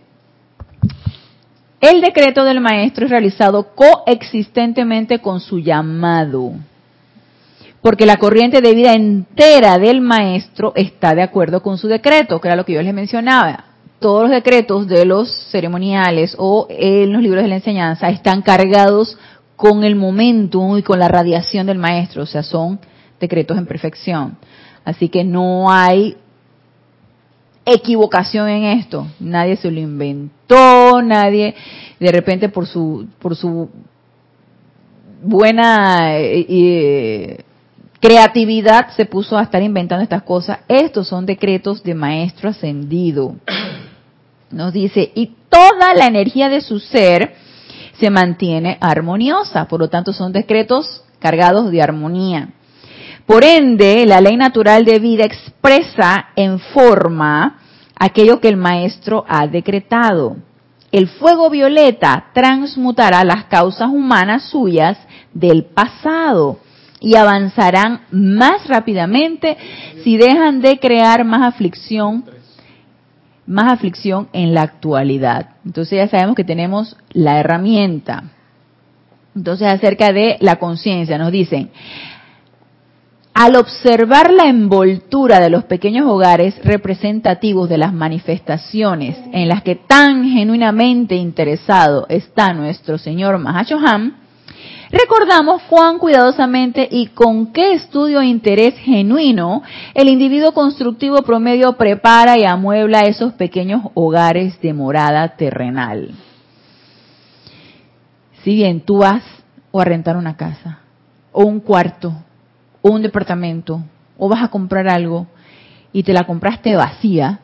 el decreto del maestro es realizado coexistentemente con su llamado, porque la corriente de vida entera del maestro está de acuerdo con su decreto, que era lo que yo les mencionaba. Todos los decretos de los ceremoniales o en los libros de la enseñanza están cargados con el momento y con la radiación del maestro, o sea, son decretos en perfección. Así que no hay equivocación en esto. Nadie se lo inventó, nadie de repente por su por su buena eh, eh, creatividad se puso a estar inventando estas cosas. Estos son decretos de maestro ascendido. Nos dice, y toda la energía de su ser se mantiene armoniosa, por lo tanto son decretos cargados de armonía. Por ende, la ley natural de vida expresa en forma aquello que el maestro ha decretado. El fuego violeta transmutará las causas humanas suyas del pasado y avanzarán más rápidamente si dejan de crear más aflicción, más aflicción en la actualidad. Entonces ya sabemos que tenemos la herramienta. Entonces acerca de la conciencia nos dicen, al observar la envoltura de los pequeños hogares representativos de las manifestaciones en las que tan genuinamente interesado está nuestro Señor Mahashohan, recordamos cuán cuidadosamente y con qué estudio e interés genuino el individuo constructivo promedio prepara y amuebla esos pequeños hogares de morada terrenal. Si bien tú vas o a rentar una casa o un cuarto o un departamento o vas a comprar algo y te la compraste vacía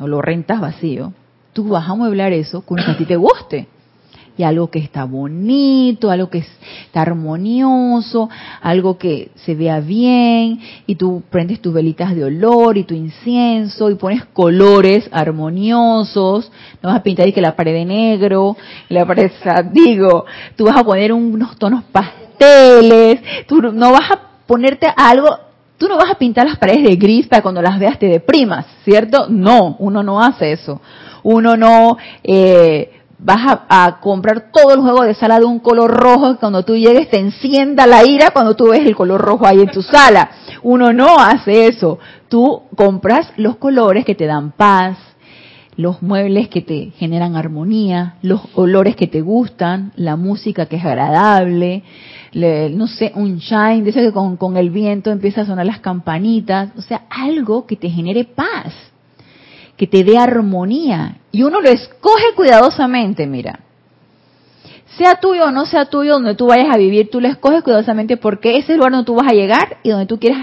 o lo rentas vacío, tú vas a mueblar eso con lo que a ti te guste. Y algo que está bonito, algo que está armonioso, algo que se vea bien, y tú prendes tus velitas de olor y tu incienso y pones colores armoniosos, no vas a pintar y que la pared de negro, la pared, digo, tú vas a poner unos tonos pastelitos teles, tú no vas a ponerte algo, tú no vas a pintar las paredes de gris para cuando las veas te deprimas, ¿cierto? No, uno no hace eso. Uno no eh, vas a, comprar todo el juego de sala de un color rojo y cuando tú llegues te encienda la ira cuando tú ves el color rojo ahí en tu sala. Uno no hace eso. Tú compras los colores que te dan paz, los muebles que te generan armonía, los olores que te gustan, la música que es agradable, no sé, un shine, de que con, con el viento empieza a sonar las campanitas, o sea, algo que te genere paz, que te dé armonía. Y uno lo escoge cuidadosamente, mira. Sea tuyo o no sea tuyo, donde tú vayas a vivir, tú lo escoges cuidadosamente porque ese es el lugar donde tú vas a llegar y donde tú quieres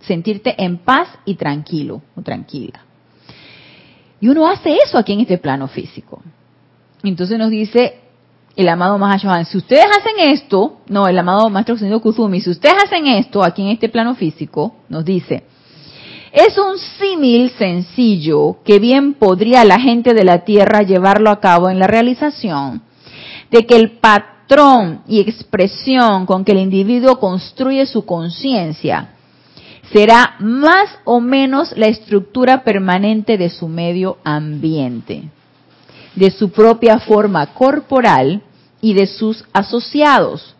sentirte en paz y tranquilo o tranquila. Y uno hace eso aquí en este plano físico. Entonces nos dice el amado Mahashohan, si ustedes hacen esto, no, el amado Maestro Kuzumi, si ustedes hacen esto aquí en este plano físico, nos dice, es un símil sencillo que bien podría la gente de la Tierra llevarlo a cabo en la realización de que el patrón y expresión con que el individuo construye su conciencia será más o menos la estructura permanente de su medio ambiente, de su propia forma corporal y de sus asociados,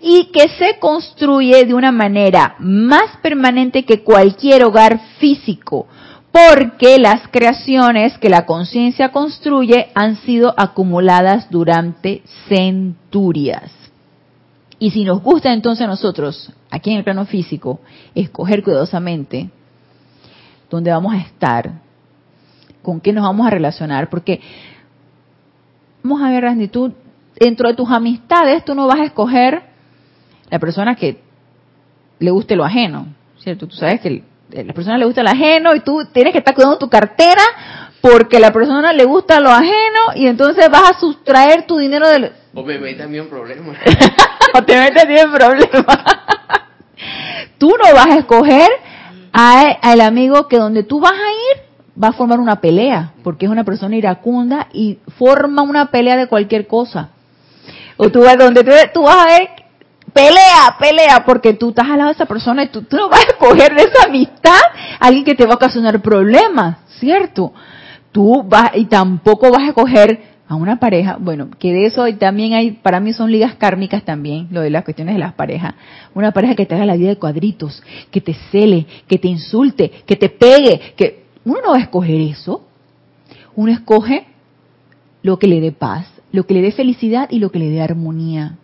y que se construye de una manera más permanente que cualquier hogar físico, porque las creaciones que la conciencia construye han sido acumuladas durante centurias. Y si nos gusta entonces a nosotros, aquí en el plano físico, escoger cuidadosamente dónde vamos a estar, con qué nos vamos a relacionar, porque vamos a ver, Randy, tú dentro de tus amistades tú no vas a escoger la persona que le guste lo ajeno, ¿cierto? Tú sabes que a la persona le gusta lo ajeno y tú tienes que estar cuidando tu cartera porque a la persona le gusta lo ajeno y entonces vas a sustraer tu dinero del... O me metes también en problemas. o te metes en problemas. tú no vas a escoger al amigo que donde tú vas a ir va a formar una pelea, porque es una persona iracunda y forma una pelea de cualquier cosa. O tú vas donde tú, tú vas a ver pelea, pelea, porque tú estás al lado de esa persona y tú, no vas a escoger de esa amistad a alguien que te va a ocasionar problemas, ¿cierto? Tú vas, y tampoco vas a escoger a una pareja, bueno, que de eso también hay, para mí son ligas kármicas también, lo de las cuestiones de las parejas. Una pareja que te haga la vida de cuadritos, que te cele, que te insulte, que te pegue, que uno no va a escoger eso. Uno escoge lo que le dé paz, lo que le dé felicidad y lo que le dé armonía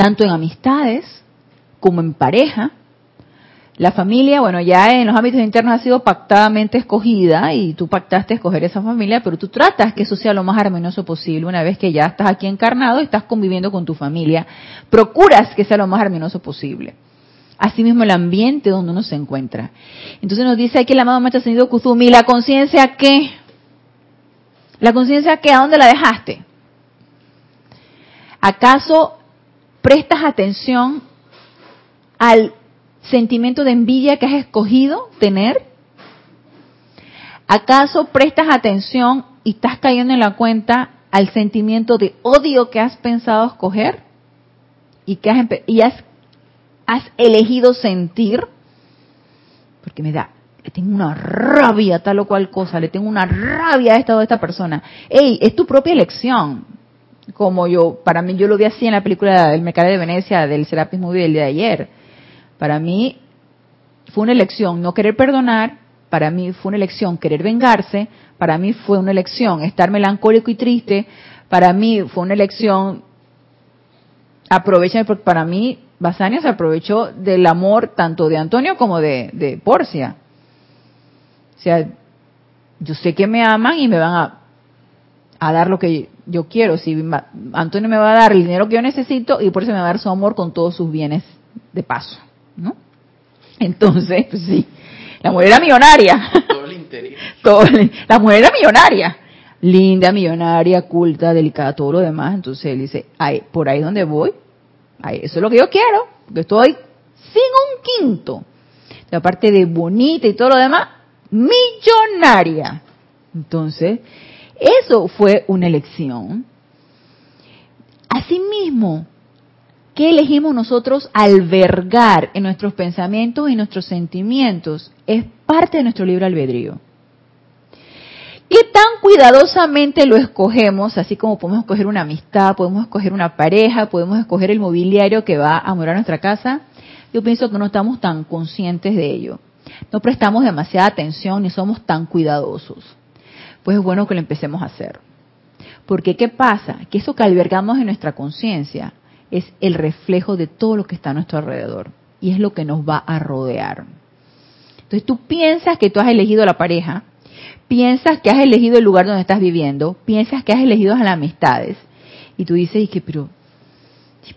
tanto en amistades como en pareja. La familia, bueno, ya en los ámbitos internos ha sido pactadamente escogida y tú pactaste escoger esa familia, pero tú tratas que eso sea lo más armonioso posible una vez que ya estás aquí encarnado y estás conviviendo con tu familia. Procuras que sea lo más armonioso posible. Asimismo el ambiente donde uno se encuentra. Entonces nos dice aquí el amado Maestro Ascendido Kuzumi, ¿la conciencia qué? ¿La conciencia qué? ¿A dónde la dejaste? ¿Acaso prestas atención al sentimiento de envidia que has escogido tener? ¿Acaso prestas atención y estás cayendo en la cuenta al sentimiento de odio que has pensado escoger y que has, y has, has elegido sentir? Porque me da, le tengo una rabia a tal o cual cosa, le tengo una rabia a esta o esta persona. Ey, es tu propia elección como yo, para mí yo lo vi así en la película El Mercado de Venecia del Serapis Movie del día de ayer. Para mí fue una elección no querer perdonar, para mí fue una elección querer vengarse, para mí fue una elección estar melancólico y triste, para mí fue una elección aprovechar, porque para mí Basania se aprovechó del amor tanto de Antonio como de, de Porcia. O sea, yo sé que me aman y me van a, a dar lo que yo quiero. Si Antonio me va a dar el dinero que yo necesito y por eso me va a dar su amor con todos sus bienes de paso, ¿no? Entonces, pues sí, la mujer era millonaria. Todo el interior. la mujer era millonaria. Linda, millonaria, culta, delicada, todo lo demás. Entonces él dice, Ay, por ahí donde voy, eso es lo que yo quiero, porque estoy sin un quinto. aparte de bonita y todo lo demás, millonaria. Entonces, eso fue una elección. Asimismo, ¿qué elegimos nosotros albergar en nuestros pensamientos y nuestros sentimientos? Es parte de nuestro libre albedrío. ¿Qué tan cuidadosamente lo escogemos? Así como podemos escoger una amistad, podemos escoger una pareja, podemos escoger el mobiliario que va a morar nuestra casa. Yo pienso que no estamos tan conscientes de ello. No prestamos demasiada atención ni somos tan cuidadosos pues es bueno que lo empecemos a hacer. Porque ¿qué pasa? Que eso que albergamos en nuestra conciencia es el reflejo de todo lo que está a nuestro alrededor y es lo que nos va a rodear. Entonces tú piensas que tú has elegido la pareja, piensas que has elegido el lugar donde estás viviendo, piensas que has elegido las amistades y tú dices, ¿y qué? Pero,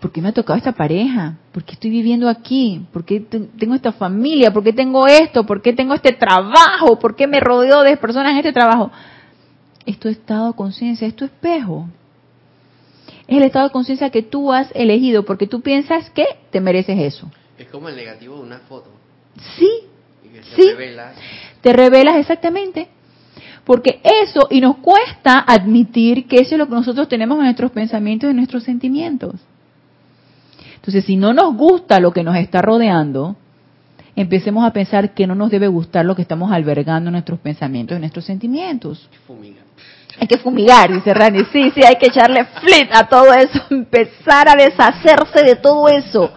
¿por qué me ha tocado esta pareja? ¿Por qué estoy viviendo aquí? ¿Por qué tengo esta familia? ¿Por qué tengo esto? ¿Por qué tengo este trabajo? ¿Por qué me rodeo de personas en este trabajo? Es tu estado de conciencia, es tu espejo. Es el estado de conciencia que tú has elegido porque tú piensas que te mereces eso. Es como el negativo de una foto. Sí. sí. Te revelas exactamente. Porque eso, y nos cuesta admitir que eso es lo que nosotros tenemos en nuestros pensamientos y en nuestros sentimientos. Entonces, si no nos gusta lo que nos está rodeando, empecemos a pensar que no nos debe gustar lo que estamos albergando en nuestros pensamientos y nuestros sentimientos. Hay que fumigar, dice Rani. Sí, sí, hay que echarle flit a todo eso, empezar a deshacerse de todo eso.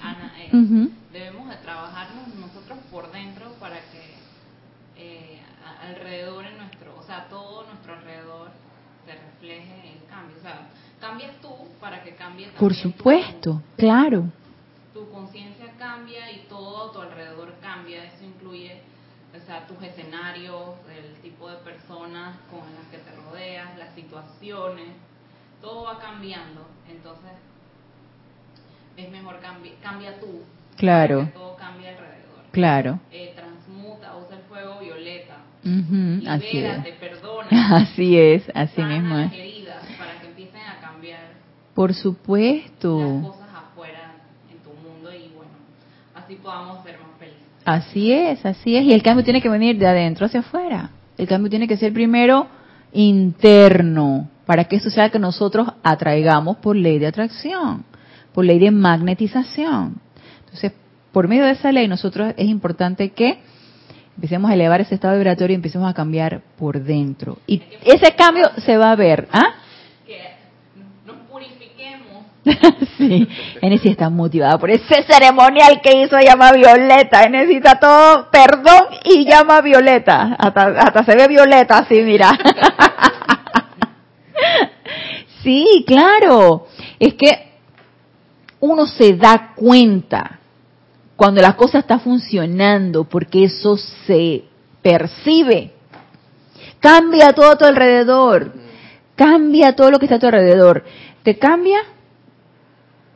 Ana, eh, debemos de trabajarnos nosotros por dentro para que eh, alrededor en nuestro, o sea, todo nuestro alrededor se refleje el cambio. O sea, cambias tú para que cambie Por supuesto, claro. Tu conciencia cambia y todo a tu alrededor cambia. Eso incluye, sea, tus escenarios, el tipo de personas con las que te rodeas, las situaciones, todo va cambiando. Entonces, es mejor cambia, cambia tú. Claro. Todo cambia alrededor. Claro. Eh, transmuta, usa el fuego violeta. Uh así es. perdona. Así es, así mismo es. heridas para que empiecen a cambiar. Por supuesto. Las cosas afuera en tu mundo y bueno, así podamos ser más. Así es, así es. Y el cambio tiene que venir de adentro hacia afuera. El cambio tiene que ser primero interno, para que eso sea que nosotros atraigamos por ley de atracción, por ley de magnetización. Entonces, por medio de esa ley, nosotros es importante que empecemos a elevar ese estado vibratorio y empecemos a cambiar por dentro. Y ese cambio se va a ver. ¿ah? sí, Enesis está motivada por ese ceremonial que hizo llama Violeta. necesita todo perdón y llama Violeta. Hasta, hasta se ve Violeta así, mira. sí, claro. Es que uno se da cuenta cuando la cosa está funcionando porque eso se percibe. Cambia todo a tu alrededor. Cambia todo lo que está a tu alrededor. ¿Te cambia?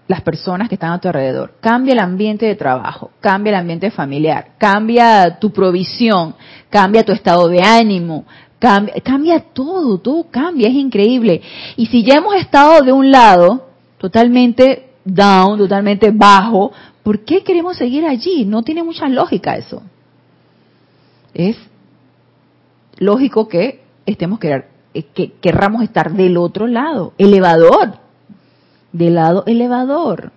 Las personas que están a tu alrededor, cambia el ambiente de trabajo, cambia el ambiente familiar, cambia tu provisión, cambia tu estado de ánimo, cambia, cambia todo, todo cambia, es increíble. Y si ya hemos estado de un lado, totalmente down, totalmente bajo, ¿por qué queremos seguir allí? No tiene mucha lógica eso. Es lógico que estemos que, que querramos estar del otro lado, elevador del lado elevador,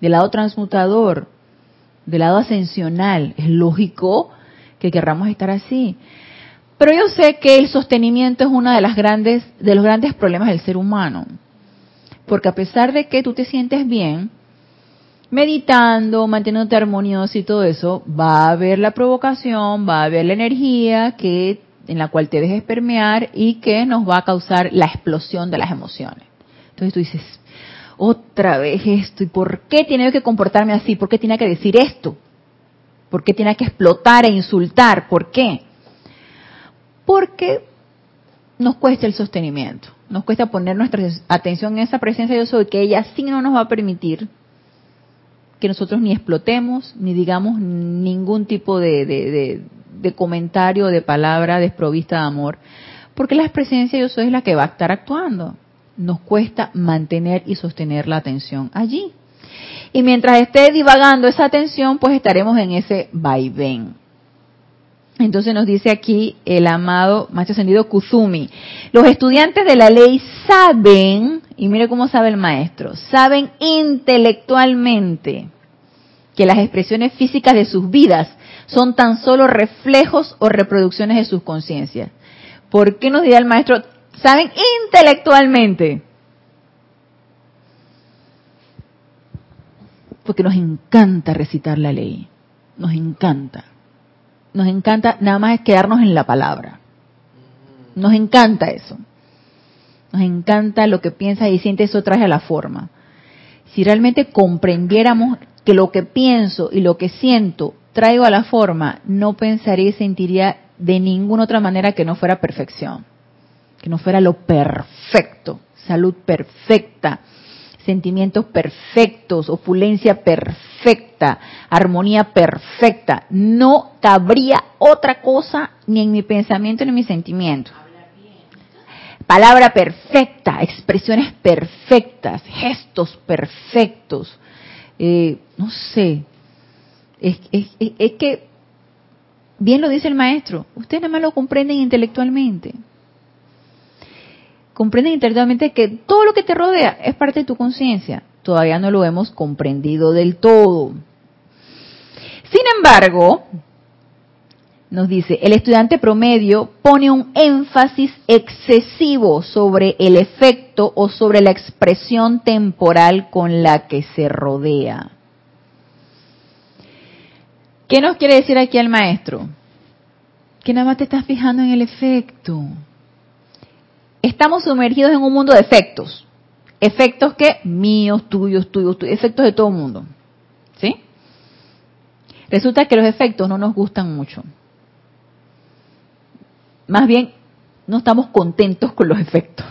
del lado transmutador, del lado ascensional. Es lógico que querramos estar así. Pero yo sé que el sostenimiento es uno de, las grandes, de los grandes problemas del ser humano. Porque a pesar de que tú te sientes bien, meditando, manteniéndote armonioso y todo eso, va a haber la provocación, va a haber la energía que en la cual te dejes permear y que nos va a causar la explosión de las emociones. Entonces tú dices, otra vez esto, ¿y por qué tiene que comportarme así? ¿Por qué tiene que decir esto? ¿Por qué tiene que explotar e insultar? ¿Por qué? Porque nos cuesta el sostenimiento, nos cuesta poner nuestra atención en esa presencia de yo soy, que ella sí no nos va a permitir que nosotros ni explotemos, ni digamos ningún tipo de, de, de comentario, de palabra desprovista de amor, porque la presencia de yo soy es la que va a estar actuando nos cuesta mantener y sostener la atención allí. Y mientras esté divagando esa atención, pues estaremos en ese vaivén. Entonces nos dice aquí el amado Maestro Ascendido Kuzumi, los estudiantes de la ley saben, y mire cómo sabe el maestro, saben intelectualmente que las expresiones físicas de sus vidas son tan solo reflejos o reproducciones de sus conciencias. ¿Por qué nos dirá el maestro saben intelectualmente. Porque nos encanta recitar la ley. Nos encanta. Nos encanta nada más quedarnos en la palabra. Nos encanta eso. Nos encanta lo que piensa y siente, eso trae a la forma. Si realmente comprendiéramos que lo que pienso y lo que siento traigo a la forma, no pensaría y sentiría de ninguna otra manera que no fuera perfección que no fuera lo perfecto, salud perfecta, sentimientos perfectos, opulencia perfecta, armonía perfecta. No cabría otra cosa ni en mi pensamiento ni en mi sentimiento. palabra perfecta, expresiones perfectas, gestos perfectos. Eh, no sé, es, es, que, bien lo dice el maestro, ustedes nada más lo comprenden intelectualmente. Comprenden intelectualmente que todo lo que te rodea es parte de tu conciencia. Todavía no lo hemos comprendido del todo. Sin embargo, nos dice, el estudiante promedio pone un énfasis excesivo sobre el efecto o sobre la expresión temporal con la que se rodea. ¿Qué nos quiere decir aquí el maestro? Que nada más te estás fijando en el efecto. Estamos sumergidos en un mundo de efectos. Efectos que míos, tuyos, tuyos, tuyos, efectos de todo el mundo. ¿Sí? Resulta que los efectos no nos gustan mucho. Más bien, no estamos contentos con los efectos.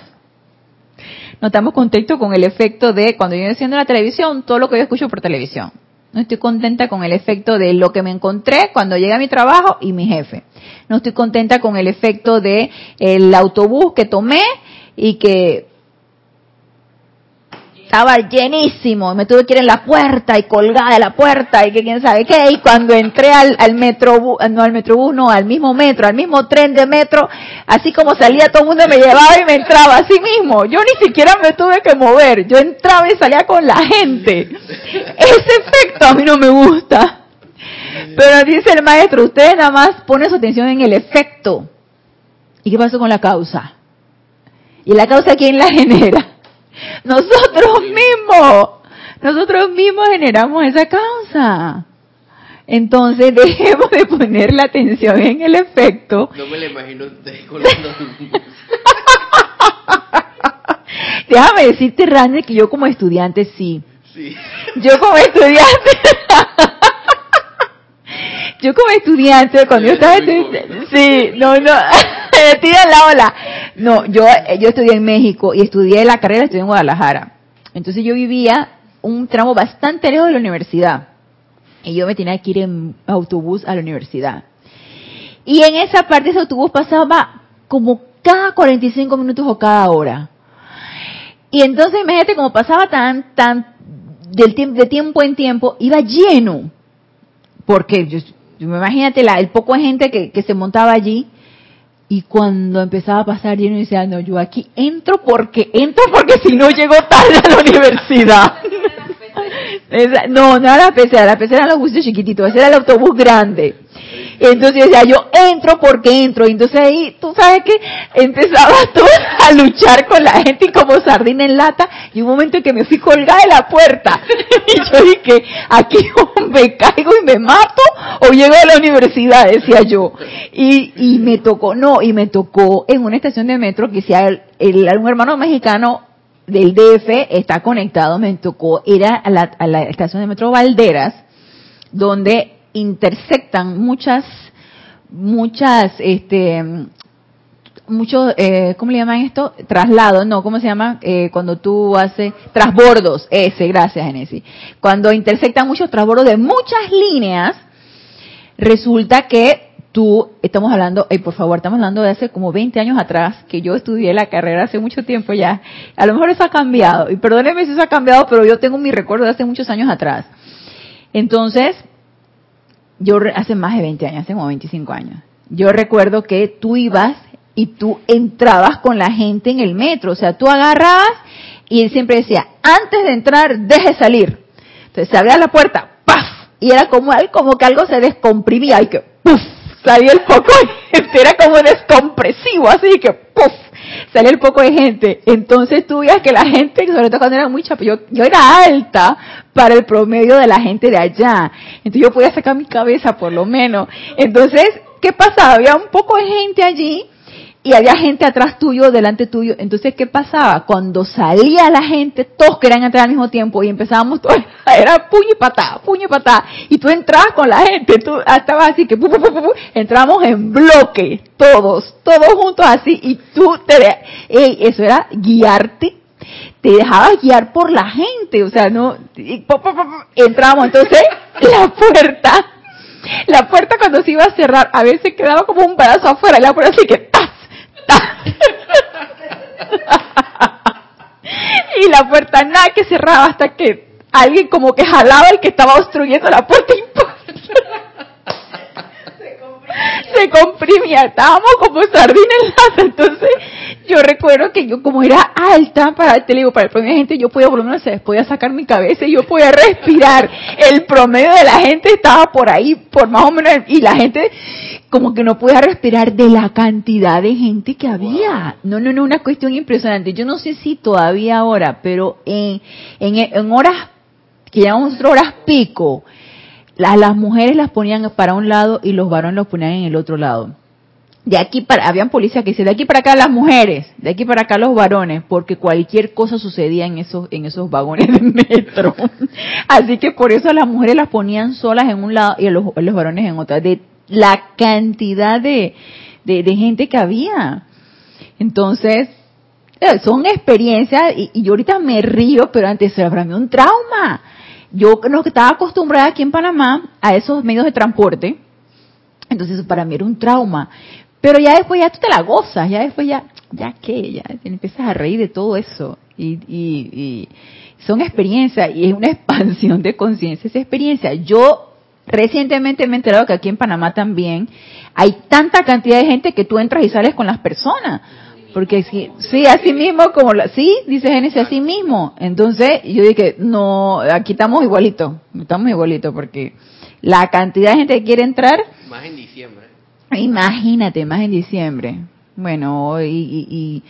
No estamos contentos con el efecto de cuando yo enciendo la televisión, todo lo que yo escucho por televisión. No estoy contenta con el efecto de lo que me encontré cuando llegué a mi trabajo y mi jefe. No estoy contenta con el efecto de el autobús que tomé y que estaba llenísimo, me tuve que ir en la puerta y colgada de la puerta y que quién sabe qué, y cuando entré al, al metro, no al metrobús, no, al mismo metro, al mismo tren de metro, así como salía todo el mundo me llevaba y me entraba, así mismo, yo ni siquiera me tuve que mover, yo entraba y salía con la gente. Ese efecto a mí no me gusta. Pero dice el maestro, usted nada más pone su atención en el efecto. ¿Y qué pasó con la causa? ¿Y la causa quién la genera? Nosotros mismos, nosotros mismos generamos esa causa. Entonces dejemos de poner la atención en el efecto. No me lo imagino Déjame decirte, Randy, que yo como estudiante sí. Sí. Yo como estudiante. yo como estudiante, cuando yo estaba estudiando, sí, no, no, tira la ola. No, yo, yo estudié en México y estudié la carrera, estudié en Guadalajara. Entonces yo vivía un tramo bastante lejos de la universidad. Y yo me tenía que ir en autobús a la universidad. Y en esa parte ese autobús pasaba como cada 45 minutos o cada hora. Y entonces imagínate como pasaba tan, tan, del tiempo, de tiempo en tiempo, iba lleno. Porque yo, imagínate la, el poco de gente que, que se montaba allí. Y cuando empezaba a pasar lleno, decía, no, yo aquí entro porque, entro porque si no llego tarde a la universidad. no, no era la pecera, la pecera era los buses chiquititos, ese era el autobús grande. Entonces decía, yo entro porque entro. Entonces ahí, tú sabes que empezaba tú a luchar con la gente y como sardina en lata. Y un momento en que me fui colgada de la puerta. Y yo dije, aquí me caigo y me mato o llego a la universidad, decía yo. Y, y me tocó, no, y me tocó en una estación de metro que decía el, un hermano mexicano del DF está conectado, me tocó, era a la, a la estación de metro Valderas, donde intersectan muchas, muchas, este, muchos, eh, ¿cómo le llaman esto? Traslados, no, ¿cómo se llama? Eh, cuando tú haces trasbordos, ese, gracias, Genesis. Cuando intersectan muchos trasbordos de muchas líneas, resulta que tú, estamos hablando, eh, por favor, estamos hablando de hace como 20 años atrás, que yo estudié la carrera hace mucho tiempo ya. A lo mejor eso ha cambiado, y perdónenme si eso ha cambiado, pero yo tengo mi recuerdo de hace muchos años atrás. Entonces, yo hace más de 20 años, hace como 25 años, yo recuerdo que tú ibas y tú entrabas con la gente en el metro, o sea, tú agarrabas y él siempre decía, antes de entrar, deje salir. Entonces se abría la puerta, ¡paf! Y era como, como que algo se descomprimía y que, ¡puf! Salía el poco de gente, era como descompresivo, así que, ¡puf! Salía el poco de gente. Entonces tú veías que la gente, sobre todo cuando era muy yo, yo era alta, para el promedio de la gente de allá. Entonces yo podía sacar mi cabeza por lo menos. Entonces, ¿qué pasaba? Había un poco de gente allí y había gente atrás tuyo, delante tuyo. Entonces, ¿qué pasaba? Cuando salía la gente, todos querían entrar al mismo tiempo y empezábamos todos, era puño y patá, puño y patá. Y tú entrabas con la gente, tú estabas así que, pu, entramos en bloque, todos, todos juntos así, y tú te, ey, eso era guiarte te dejabas guiar por la gente, o sea, no, entramos, entonces la puerta, la puerta cuando se iba a cerrar, a veces quedaba como un pedazo afuera, y la puerta así que ¡tas! y la puerta nada que cerraba hasta que alguien como que jalaba el que estaba obstruyendo la puerta se comprimía, estábamos como sardines entonces yo recuerdo que yo como era alta para te digo, para el promedio de gente, yo podía por lo menos podía sacar mi cabeza y yo podía respirar. El promedio de la gente estaba por ahí, por más o menos, y la gente como que no podía respirar de la cantidad de gente que había. No, no, no, una cuestión impresionante. Yo no sé si todavía ahora, pero en, en, en horas, que llamamos horas pico, las, las mujeres las ponían para un lado y los varones los ponían en el otro lado de aquí para, habían policías que decían, de aquí para acá las mujeres, de aquí para acá los varones, porque cualquier cosa sucedía en esos, en esos vagones de metro. Así que por eso las mujeres las ponían solas en un lado y los, los varones en otra, de la cantidad de, de, gente que había. Entonces, eh, son experiencias, y, yo ahorita me río, pero antes era para mí un trauma. Yo no estaba acostumbrada aquí en Panamá a esos medios de transporte, entonces para mí era un trauma. Pero ya después ya tú te la gozas, ya después ya, ya qué, ya empiezas a reír de todo eso. Y, y, son experiencias y es una expansión de conciencia esa experiencia. Yo recientemente me he enterado que aquí en Panamá también hay tanta cantidad de gente que tú entras y sales con las personas. Porque sí, sí así mismo como la, sí, dice Génesis, así mismo. Entonces yo dije, no, aquí estamos igualito, estamos igualito porque la cantidad de gente que quiere entrar. Más en diciembre. Imagínate, más en diciembre. Bueno, y,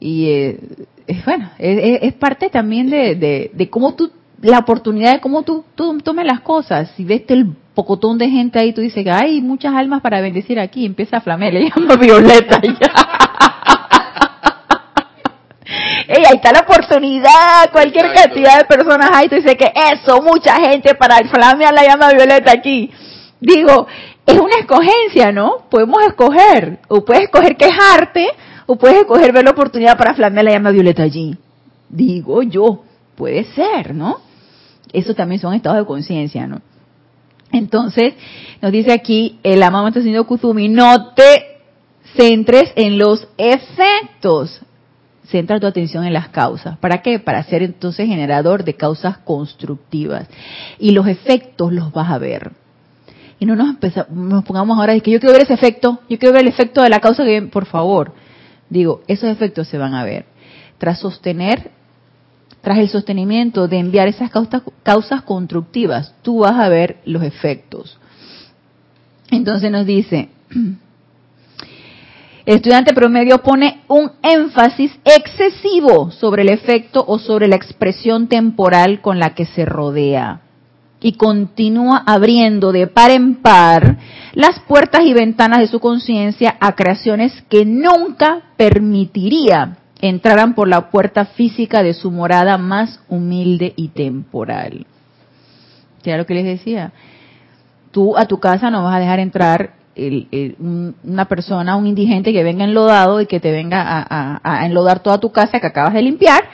y, eh, es, bueno, es, parte también de, de, cómo tú, la oportunidad de cómo tú, tú tomes las cosas. Si ves el pocotón de gente ahí, tú dices que hay muchas almas para bendecir aquí, empieza a flamear, le llamo Violeta ya. Ey, ahí está la oportunidad, cualquier cantidad de personas ahí, tú dices que eso, mucha gente para flamear la llama violeta aquí. Digo, es una escogencia, ¿no? Podemos escoger, o puedes escoger quejarte, o puedes escoger ver la oportunidad para flamear la llama violeta allí. Digo yo, puede ser, ¿no? Eso también son estados de conciencia, ¿no? Entonces, nos dice aquí el amado señor Kuzumi, no te centres en los efectos, centra tu atención en las causas. ¿Para qué? Para ser entonces generador de causas constructivas. Y los efectos los vas a ver y no nos, nos pongamos ahora de que yo quiero ver ese efecto, yo quiero ver el efecto de la causa que, por favor, digo, esos efectos se van a ver. Tras sostener, tras el sostenimiento de enviar esas causas, causas constructivas, tú vas a ver los efectos. Entonces nos dice, el estudiante promedio pone un énfasis excesivo sobre el efecto o sobre la expresión temporal con la que se rodea y continúa abriendo de par en par las puertas y ventanas de su conciencia a creaciones que nunca permitiría entraran por la puerta física de su morada más humilde y temporal. ¿Ya lo que les decía? Tú a tu casa no vas a dejar entrar una persona, un indigente que venga enlodado y que te venga a, enlodar toda tu casa que acabas de limpiar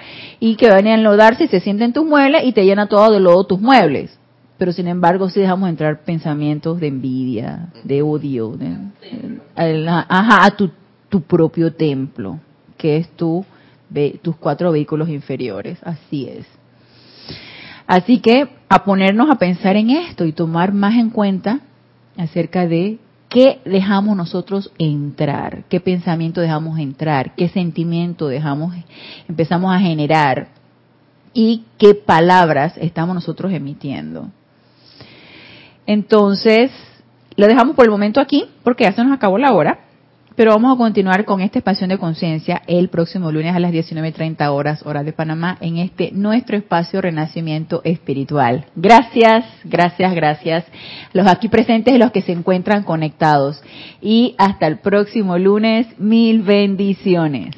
y que venga a enlodarse y se siente en tus muebles y te llena todo de lodo tus muebles pero sin embargo si dejamos entrar pensamientos de envidia, de odio, a tu, tu, propio templo, que es tu, tus cuatro vehículos inferiores, así es. Así que a ponernos a pensar en esto y tomar más en cuenta acerca de qué dejamos nosotros entrar, qué pensamiento dejamos entrar, qué sentimiento dejamos, empezamos a generar y qué palabras estamos nosotros emitiendo. Entonces, lo dejamos por el momento aquí porque ya se nos acabó la hora, pero vamos a continuar con esta expansión de conciencia el próximo lunes a las 19.30 horas, hora de Panamá, en este nuestro espacio Renacimiento Espiritual. Gracias, gracias, gracias. Los aquí presentes los que se encuentran conectados. Y hasta el próximo lunes, mil bendiciones.